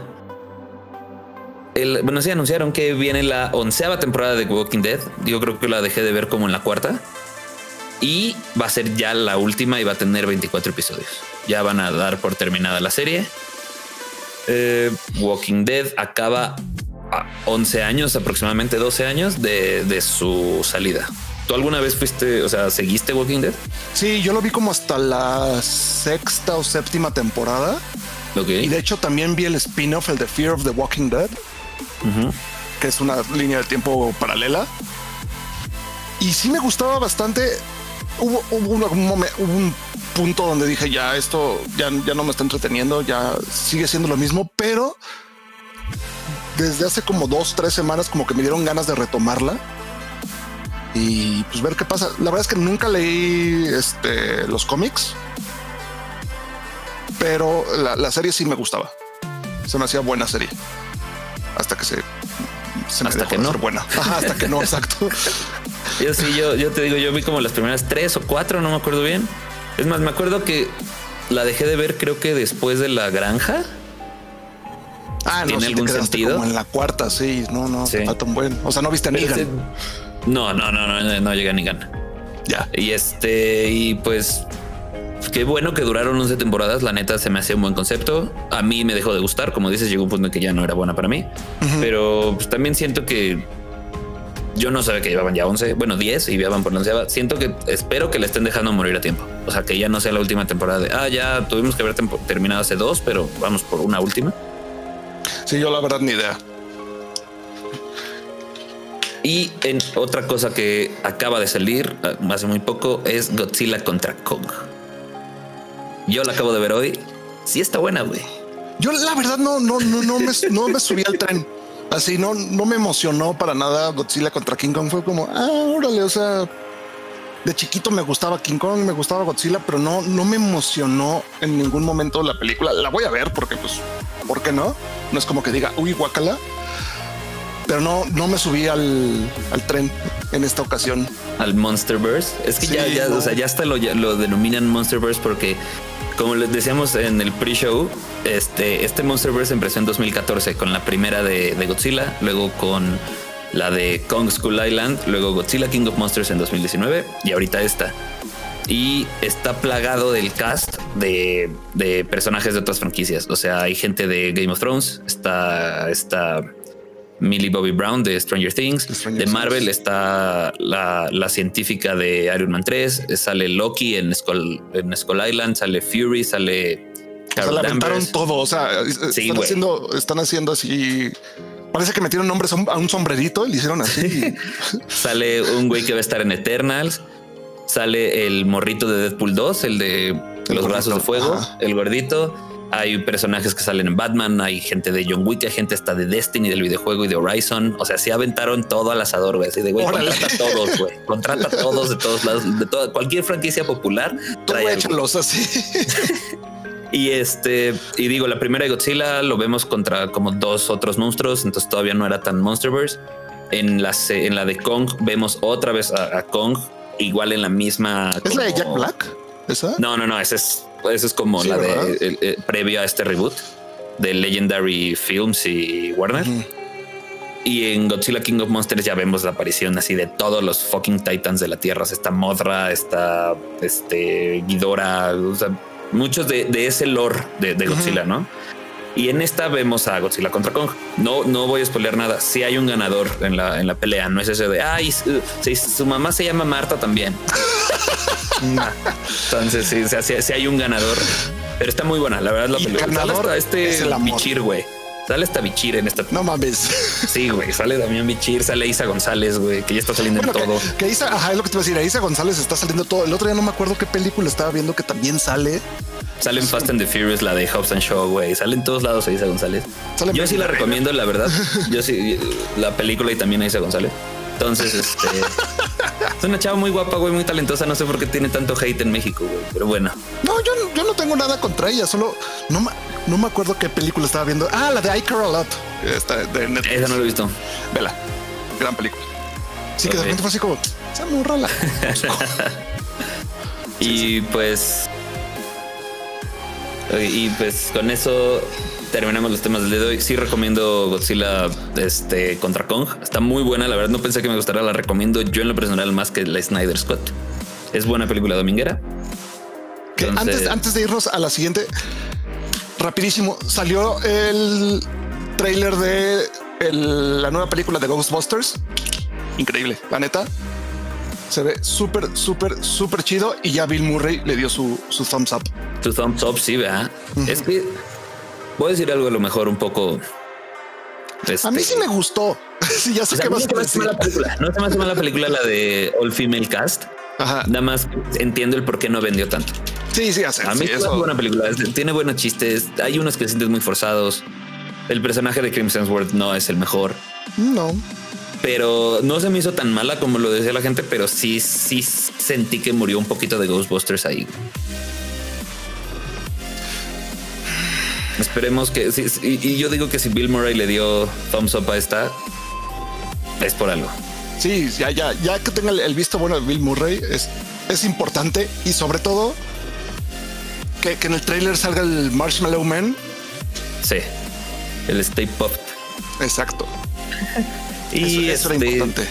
El, bueno, sí, anunciaron que viene la onceava temporada de Walking Dead. Yo creo que la dejé de ver como en la cuarta. Y va a ser ya la última y va a tener 24 episodios. Ya van a dar por terminada la serie. Eh, Walking Dead acaba a 11 años, aproximadamente 12 años de, de su salida. ¿Tú alguna vez fuiste, o sea, seguiste Walking Dead? Sí, yo lo vi como hasta la sexta o séptima temporada. Ok. Y de hecho también vi el spin-off, el de Fear of the Walking Dead, que es una línea de tiempo paralela. Y sí me gustaba bastante hubo, hubo, un, un punto donde dije ya esto ya, ya no me está entreteniendo, ya sigue siendo lo mismo, pero desde hace como dos, tres semanas como que me dieron ganas de retomarla y pues ver qué pasa. La verdad es que nunca leí este, los cómics, pero la, serie sí me gustaba. Se me hacía buena serie hasta que se, se me hasta que no. buena. [LAUGHS] hasta que no, exacto. [LAUGHS] Yo sí, yo, yo te digo, yo vi como las primeras tres o cuatro, no me acuerdo bien. Es más, me acuerdo que la dejé de ver, creo que después de la granja. Ah, no, ¿Tiene algún sentido? Como en la cuarta, sí, no, no, está tan bueno. O sea, no viste a Negan. No, no, no, no, no llega a Negan. Ya. Y este, y pues qué bueno que duraron 11 temporadas. La neta se me hacía un buen concepto. A mí me dejó de gustar. Como dices, llegó un punto en que ya no era buena para mí. Pero pues, también siento que yo no sabía que llevaban ya 11, bueno, 10 y llevaban por la Siento que espero que le estén dejando morir a tiempo. O sea, que ya no sea la última temporada de, ah, ya tuvimos que haber terminado hace dos, pero vamos por una última. Sí, yo la verdad ni idea. Y en otra cosa que acaba de salir ah, hace muy poco es Godzilla contra Kong. Yo la acabo de ver hoy. Sí está buena, güey. Yo la verdad no, no, no, no me subí al tren. Así no, no me emocionó para nada Godzilla contra King Kong. Fue como, ah, órale, o sea, de chiquito me gustaba King Kong, me gustaba Godzilla, pero no, no me emocionó en ningún momento la película. La voy a ver porque, pues, ¿por qué no? No es como que diga, uy, guacala. Pero no, no me subí al, al tren en esta ocasión. Al Monsterverse. Es que ya, ya, o sea, ya hasta lo, lo denominan Monsterverse porque como les decíamos en el pre-show, este, este Monsterverse empezó en 2014 con la primera de, Godzilla, luego con la de Kong School Island, luego Godzilla King of Monsters en 2019 y ahorita esta. Y está plagado del cast de, personajes de otras franquicias. O sea, hay gente de Game of Thrones, está, está Millie Bobby Brown de Stranger Things. de Marvel está la, científica de Iron Man 3. Sale Loki en Skull, en Skull Island. Sale Fury. Sale. Carol o todo. O sea, están, haciendo, están haciendo así. Parece que metieron nombres a un sombrerito y le hicieron así. [LAUGHS] sale un güey que va a estar en Eternals. Sale el morrito de Deadpool 2, el de los brazos de fuego, el gordito hay personajes que salen en Batman, hay gente de John Wick, hay gente hasta de Destiny, del videojuego y de Horizon. O sea, sí aventaron todo al asador, güey. Así de, güey, contrata a todos, güey. Contrata a todos de todos lados, de toda, cualquier franquicia popular. échalos así. [LAUGHS] Y este, y digo, la primera de Godzilla lo vemos contra como dos otros monstruos, entonces todavía no era tan Monsterverse. En la, en la de Kong vemos otra vez a, Kong, igual en la misma. ¿Es la de Jack Black? ¿Esa? No, no, no, esa es eso es como la de eh, previo a este reboot de Legendary Films y Warner. Y en Godzilla King of Monsters ya vemos la aparición así de todos los fucking titans de la tierra. esta Modra, esta este, Ghidorah, muchos de, ese lore de, Godzilla, ¿no? Y en esta vemos a Godzilla contra Kong. No, no voy a spoiler nada. Si hay un ganador en la, en la pelea, no es ese de ay, su mamá se llama Marta también. [LAUGHS] Entonces, sí, si hay un ganador, pero está muy buena. La verdad, la película. este Bichir, güey. Sale hasta Bichir en esta. No mames. Sí, güey. Sale Damián Bichir, sale Isa González, güey, que ya está saliendo en todo. Que, Isa, ajá, es lo que te iba a decir. Isa González está saliendo todo. El otro día no me acuerdo qué película estaba viendo que también sale. Sale en Fast and the Furious, la de Hobbs and Shaw, güey. Sale en todos lados Isa González. Yo sí la recomiendo, la verdad. [LAUGHS] Yo sí, la película y también a Isa González. Entonces, este es una chava muy guapa, güey, muy talentosa. No sé por qué tiene tanto hate en México, güey, pero bueno. No, yo, yo no tengo nada contra ella, solo no, no me acuerdo qué película estaba viendo. Ah, la de I Care a Lot. Esta de Netflix. Esa no lo he visto. Vela, gran película. Sí, que de repente fue así como, se la. [LAUGHS] y pues. Y pues con eso terminamos los temas del día de hoy. Sí recomiendo Godzilla este, contra Kong. Está muy buena, la verdad no pensé que me gustara, la recomiendo yo en lo personal más que la Snyder Scott. Es buena película dominguera. antes, antes de irnos a la siguiente, rapidísimo, salió el trailer de la nueva película de Ghostbusters. Increíble, la neta. Se ve súper, súper, súper chido y ya Bill Murray le dio su, su thumbs up. Su thumbs up, sí, vea. Es que Voy a decir algo a lo mejor un poco. a mí sí me gustó. [LAUGHS] sí, ya sé que se hace mala película. No se me hace mala película la de All Female Cast. Nada más entiendo el por qué no vendió tanto. Sí, sí, hace. A mí es buena película. Tiene buenos chistes. Hay unos que sientes muy forzados. El personaje de Crimson Sword no es el mejor. No. Pero no se me hizo tan mala como lo decía la gente, pero sí, sí sentí que murió un poquito de Ghostbusters ahí. Esperemos que. y, yo digo que si Bill Murray le dio thumbs up a esta, es por algo. Sí, ya, ya, ya que tenga el visto bueno de Bill Murray, es, es importante y sobre todo que, en el trailer salga el Marshmallow Man. Sí, el Stay Puft. Exacto. [LAUGHS] y eso, era este, importante.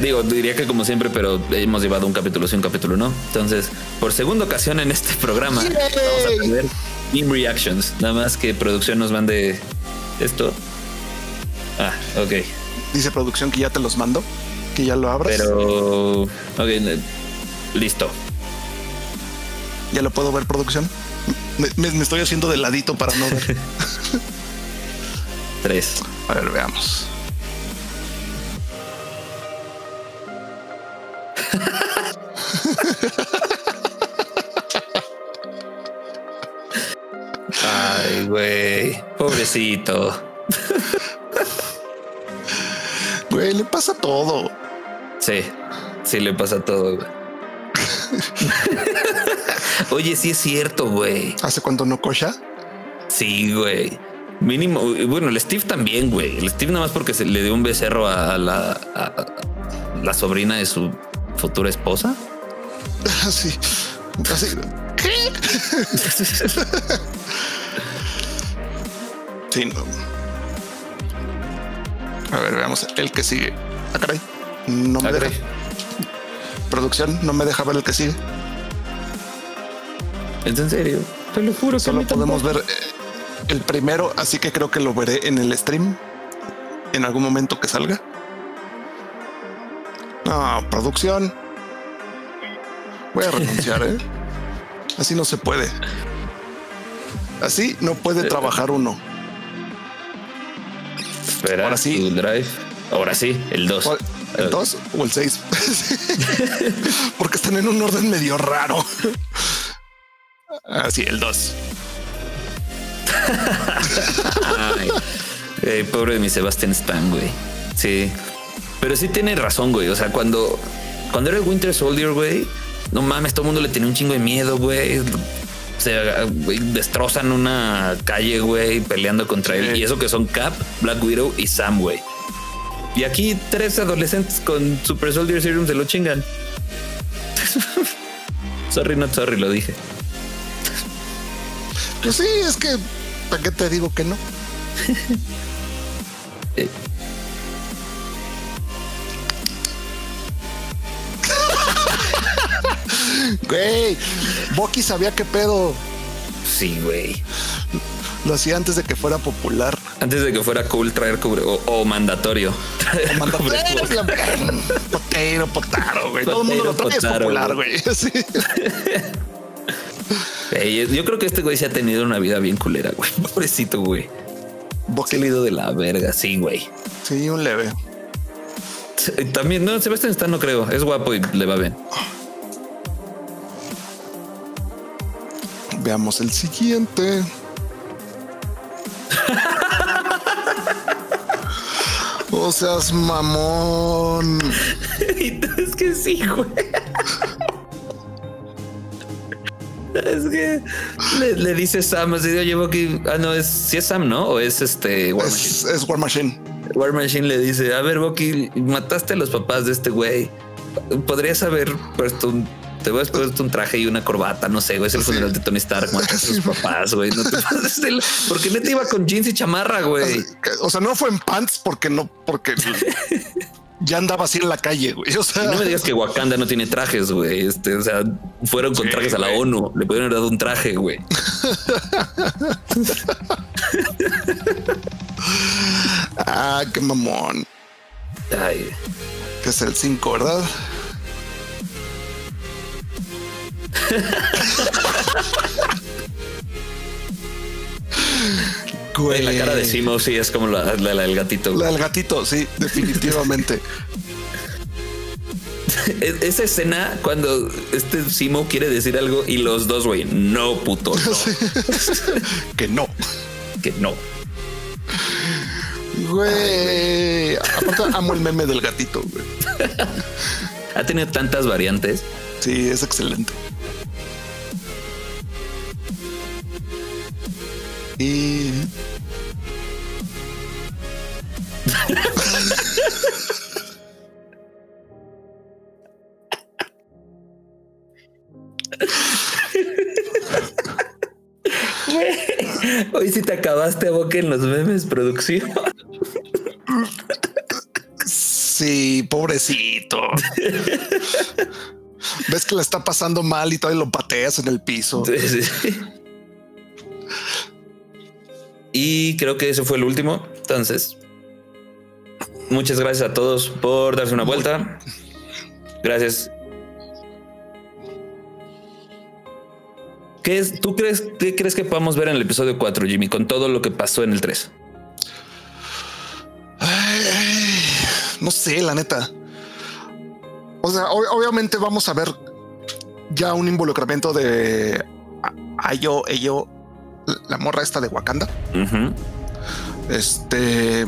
Digo, diría que como siempre, pero hemos llevado un capítulo sí, un capítulo no. Entonces, por segunda ocasión en este programa, vamos a tener Team Reactions. Nada más que producción nos mande esto. Ah, ok. Dice producción que ya te los mando, que ya lo abras. Pero, ok, listo. ¿Ya lo puedo ver, producción? Me, estoy haciendo de ladito para no ver. [LAUGHS] Tres. A ver, veamos. Pobrecito. Güey, le pasa todo. Sí, sí le pasa todo, güey. [LAUGHS] Oye, sí es cierto, güey. ¿Hace cuánto no cocha? Sí, güey. Mínimo, bueno, el Steve también, güey. El Steve nada más porque se le dio un becerro a la, la sobrina de su futura esposa. [LAUGHS] Sí. Así. ¿Qué? [LAUGHS] sí, no. A ver, veamos el que sigue. Ah, caray. No me ah, deja. Producción, no me deja ver el que sigue. ¿Es en serio? Te lo juro. Solo podemos ver eh, el primero, así que creo que lo veré en el stream en algún momento que salga. No, producción. Voy a renunciar, ¿eh? [LAUGHS] Así no se puede. Así no puede eh, trabajar uno. Espera, ahora sí. Drive. Ahora sí, el 2. ¿El 2 o el 6? [LAUGHS] Porque están en un orden medio raro. Así, el 2. [LAUGHS] pobre de mi Sebastian Stan, güey. Sí. Pero sí tiene razón, güey. O sea, cuando, cuando era el Winter Soldier, güey, no mames, todo el mundo le tenía un chingo de miedo, güey. Se destrozan una calle, güey, peleando contra él. Y eso que son Cap, Black Widow y Sam, güey. Y aquí tres adolescentes con Super Soldier Serum se lo chingan. [LAUGHS] sorry, not sorry, lo dije. Pues sí, es que, ¿para qué te digo que no? [LAUGHS] Güey, Bucky sabía qué pedo. Sí, güey. Lo hacía antes de que fuera popular. Antes de que fuera cool traer cubre o, mandatorio. O mandatorio. potero, potaro, güey. Todo el mundo lo trae es popular, güey. [LAUGHS] yo creo que este güey se ha tenido una vida bien culera, güey. [LAUGHS] Pobrecito, güey. Qué lido de la verga, sí, güey. Sí, un leve. También, no, Sebastián está, no creo. Es guapo y le va bien. Veamos el siguiente. o seas mamón. [LAUGHS] es que sí, güey. Es que le, dice Sam así de oye, que ah, no, es si es Sam, ¿no? O es este War Machine. Es War Machine. War Machine le dice, a ver, Bucky, mataste a los papás de este güey. Podrías haber puesto un te voy a puesto un traje y una corbata, no sé, güey, es el funeral de Tony Stark, mataste a sus papás, güey. No te [LAUGHS] pases de porque neta iba con jeans y chamarra, güey. O sea, no fue en pants porque no, porque ya andaba así en la calle, güey. O sea, no me digas que Wakanda no tiene trajes, güey. Este, o sea, fueron con trajes a la ONU. Le pudieron haber dado un traje, güey. [LAUGHS] ah, qué mamón. Ay. Que es el 5, ¿verdad? La cara de Simo sí es como la, del gatito. La del gatito, sí, definitivamente. e-, esa escena cuando este Simo quiere decir algo y los dos, güey, no, puto, [LAUGHS] que no. Que no. Güey. Aparte, amo el meme del gatito, güey. [LAUGHS] ha tenido tantas variantes. Sí, es excelente. Y. Hoy sí te acabaste a boca en los memes, producción. Sí, pobrecito. Ves que le está pasando mal y todavía lo pateas en el piso. Y creo que eso fue el último. Entonces, muchas gracias a todos por darse una vuelta. Gracias. ¿Qué es, ¿Tú crees, qué crees que podamos ver en el episodio 4, Jimmy, con todo lo que pasó en el 3? no sé, la neta. O sea, obviamente vamos a ver ya un involucramiento de Ayo, ello, la morra esta de Wakanda. Este.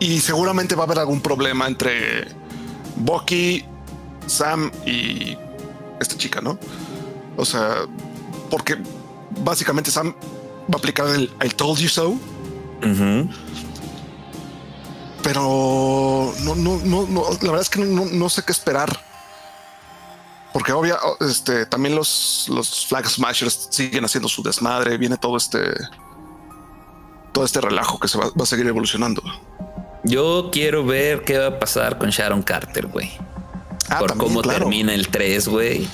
Y seguramente va a haber algún problema entre Bucky, Sam y esta chica, ¿no? O sea, porque básicamente Sam va a aplicar el I told you so pero no, no, no, no, la verdad es que no, no sé qué esperar. Porque obvia, este, también los, los Flag Smashers siguen haciendo su desmadre, viene todo este, todo este relajo que se va, a seguir evolucionando. Yo quiero ver qué va a pasar con Sharon Carter, güey. Ah, Por cómo termina el 3, güey.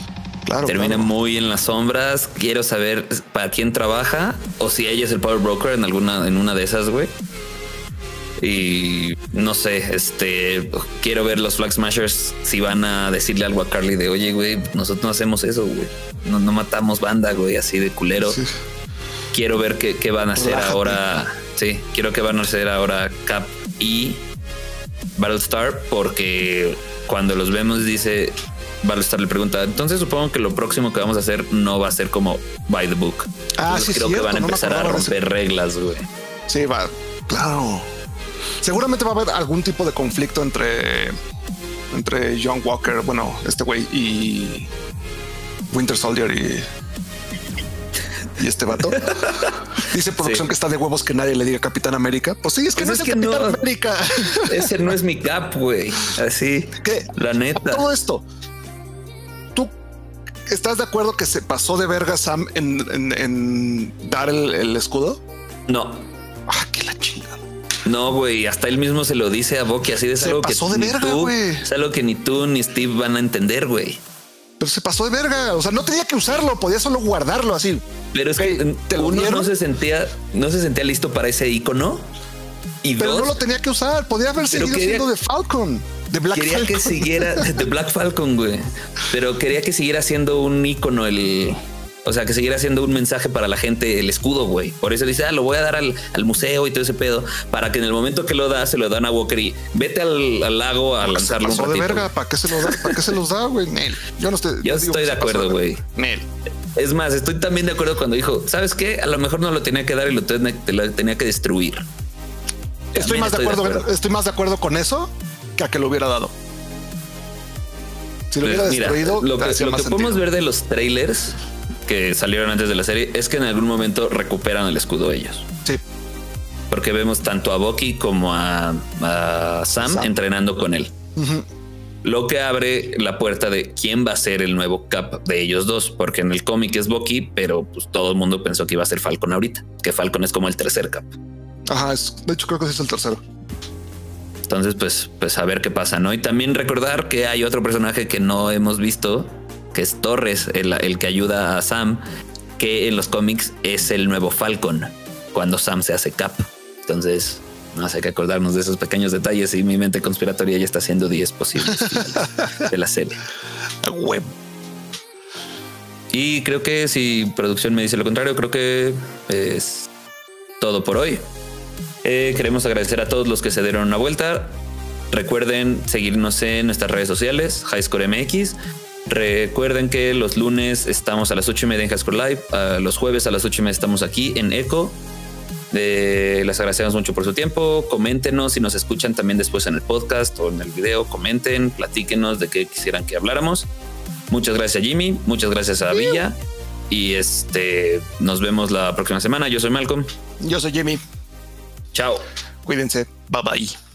Claro, termina muy en las sombras. Quiero saber para quién trabaja o si ella es el Power Broker en alguna, en una de esas, güey. Y no sé, este quiero ver los Flag Smashers si van a decirle algo a Carly de oye, güey, nosotros no hacemos eso, güey. No, matamos banda, güey, así de culero. Quiero ver qué, van a hacer ahora. Sí, quiero que van a hacer ahora Cap y Battlestar, porque cuando los vemos dice Battlestar le pregunta, entonces supongo que lo próximo que vamos a hacer no va a ser como by the book. Ah, sí, creo que van a empezar a romper reglas, güey. Sí, va, claro. Seguramente va a haber algún tipo de conflicto entre entre John Walker, bueno, este güey y Winter Soldier y, y este vato. [LAUGHS] Dice producción que está de huevos que nadie le diga Capitán América. Pues sí, es que pues no es, Capitán América. [LAUGHS] Ese no es mi cap, güey. Así. ¿Qué? La neta. Todo esto. ¿Tú estás de acuerdo que se pasó de verga Sam en, dar el, escudo? No. Ah, qué la chingada. No, güey, hasta él mismo se lo dice a Bucky, así de es algo que de ni tú, es algo que ni tú ni Steve van a entender, güey. Pero se pasó de verga, o sea, no tenía que usarlo, podía solo guardarlo así. Pero es que uno no se sentía, no se sentía listo para ese icono. Y pero no lo tenía que usar, podía haber seguido siendo de Falcon. De Black quería que siguiera de Black Falcon, güey. Pero quería que siguiera siendo un icono el, o sea, que siguiera siendo un mensaje para la gente el escudo, güey. Por eso dice, ah, lo voy a dar al, museo y todo ese pedo, para que en el momento que lo da, se lo dan a Walker y vete al, lago a lanzarlo. Se pasó de verga, ¿para qué se lo da? ¿Para qué se los da, güey? Yo no estoy. Yo estoy de acuerdo, güey. Es más, estoy también de acuerdo cuando dijo, ¿sabes qué? A lo mejor no lo tenía que dar y lo, tenía que destruir. Estoy más de acuerdo, estoy más de acuerdo con eso que a que lo hubiera dado. Si lo hubiera destruido, lo que, lo que podemos ver de los trailers que salieron antes de la serie es que en algún momento recuperan el escudo ellos. Sí. Porque vemos tanto a Bucky como a, Sam, entrenando con él. Lo que abre la puerta de quién va a ser el nuevo Cap de ellos dos, porque en el cómic es Bucky, pero pues todo el mundo pensó que iba a ser Falcon ahorita, que Falcon es como el tercer Cap. Ajá, de hecho creo que es el tercero. Entonces, pues, pues a ver qué pasa, ¿no? Y también recordar que hay otro personaje que no hemos visto, es Torres, el, que ayuda a Sam, que en los cómics es el nuevo Falcon cuando Sam se hace Cap. Entonces, no hay que acordarnos de esos pequeños detalles y mi mente conspiratoria ya está haciendo 10 posibles de la serie. Web. Y creo que si producción me dice lo contrario, creo que es todo por hoy. Eh, queremos agradecer a todos los que se dieron una vuelta. Recuerden seguirnos en nuestras redes sociales, HighScoreMX. Recuerden que los lunes estamos a las 8 y media en Highscore Live. los jueves a las 8 y media estamos aquí en Echo. les agradecemos mucho por su tiempo. Coméntenos si nos escuchan también después en el podcast o en el video. Comenten, platíquenos de qué quisieran que habláramos. Muchas gracias a Jimmy, muchas gracias a Villa. Y este nos vemos la próxima semana. Yo soy Malcolm. Yo soy Jimmy. Chao. Cuídense. Bye bye.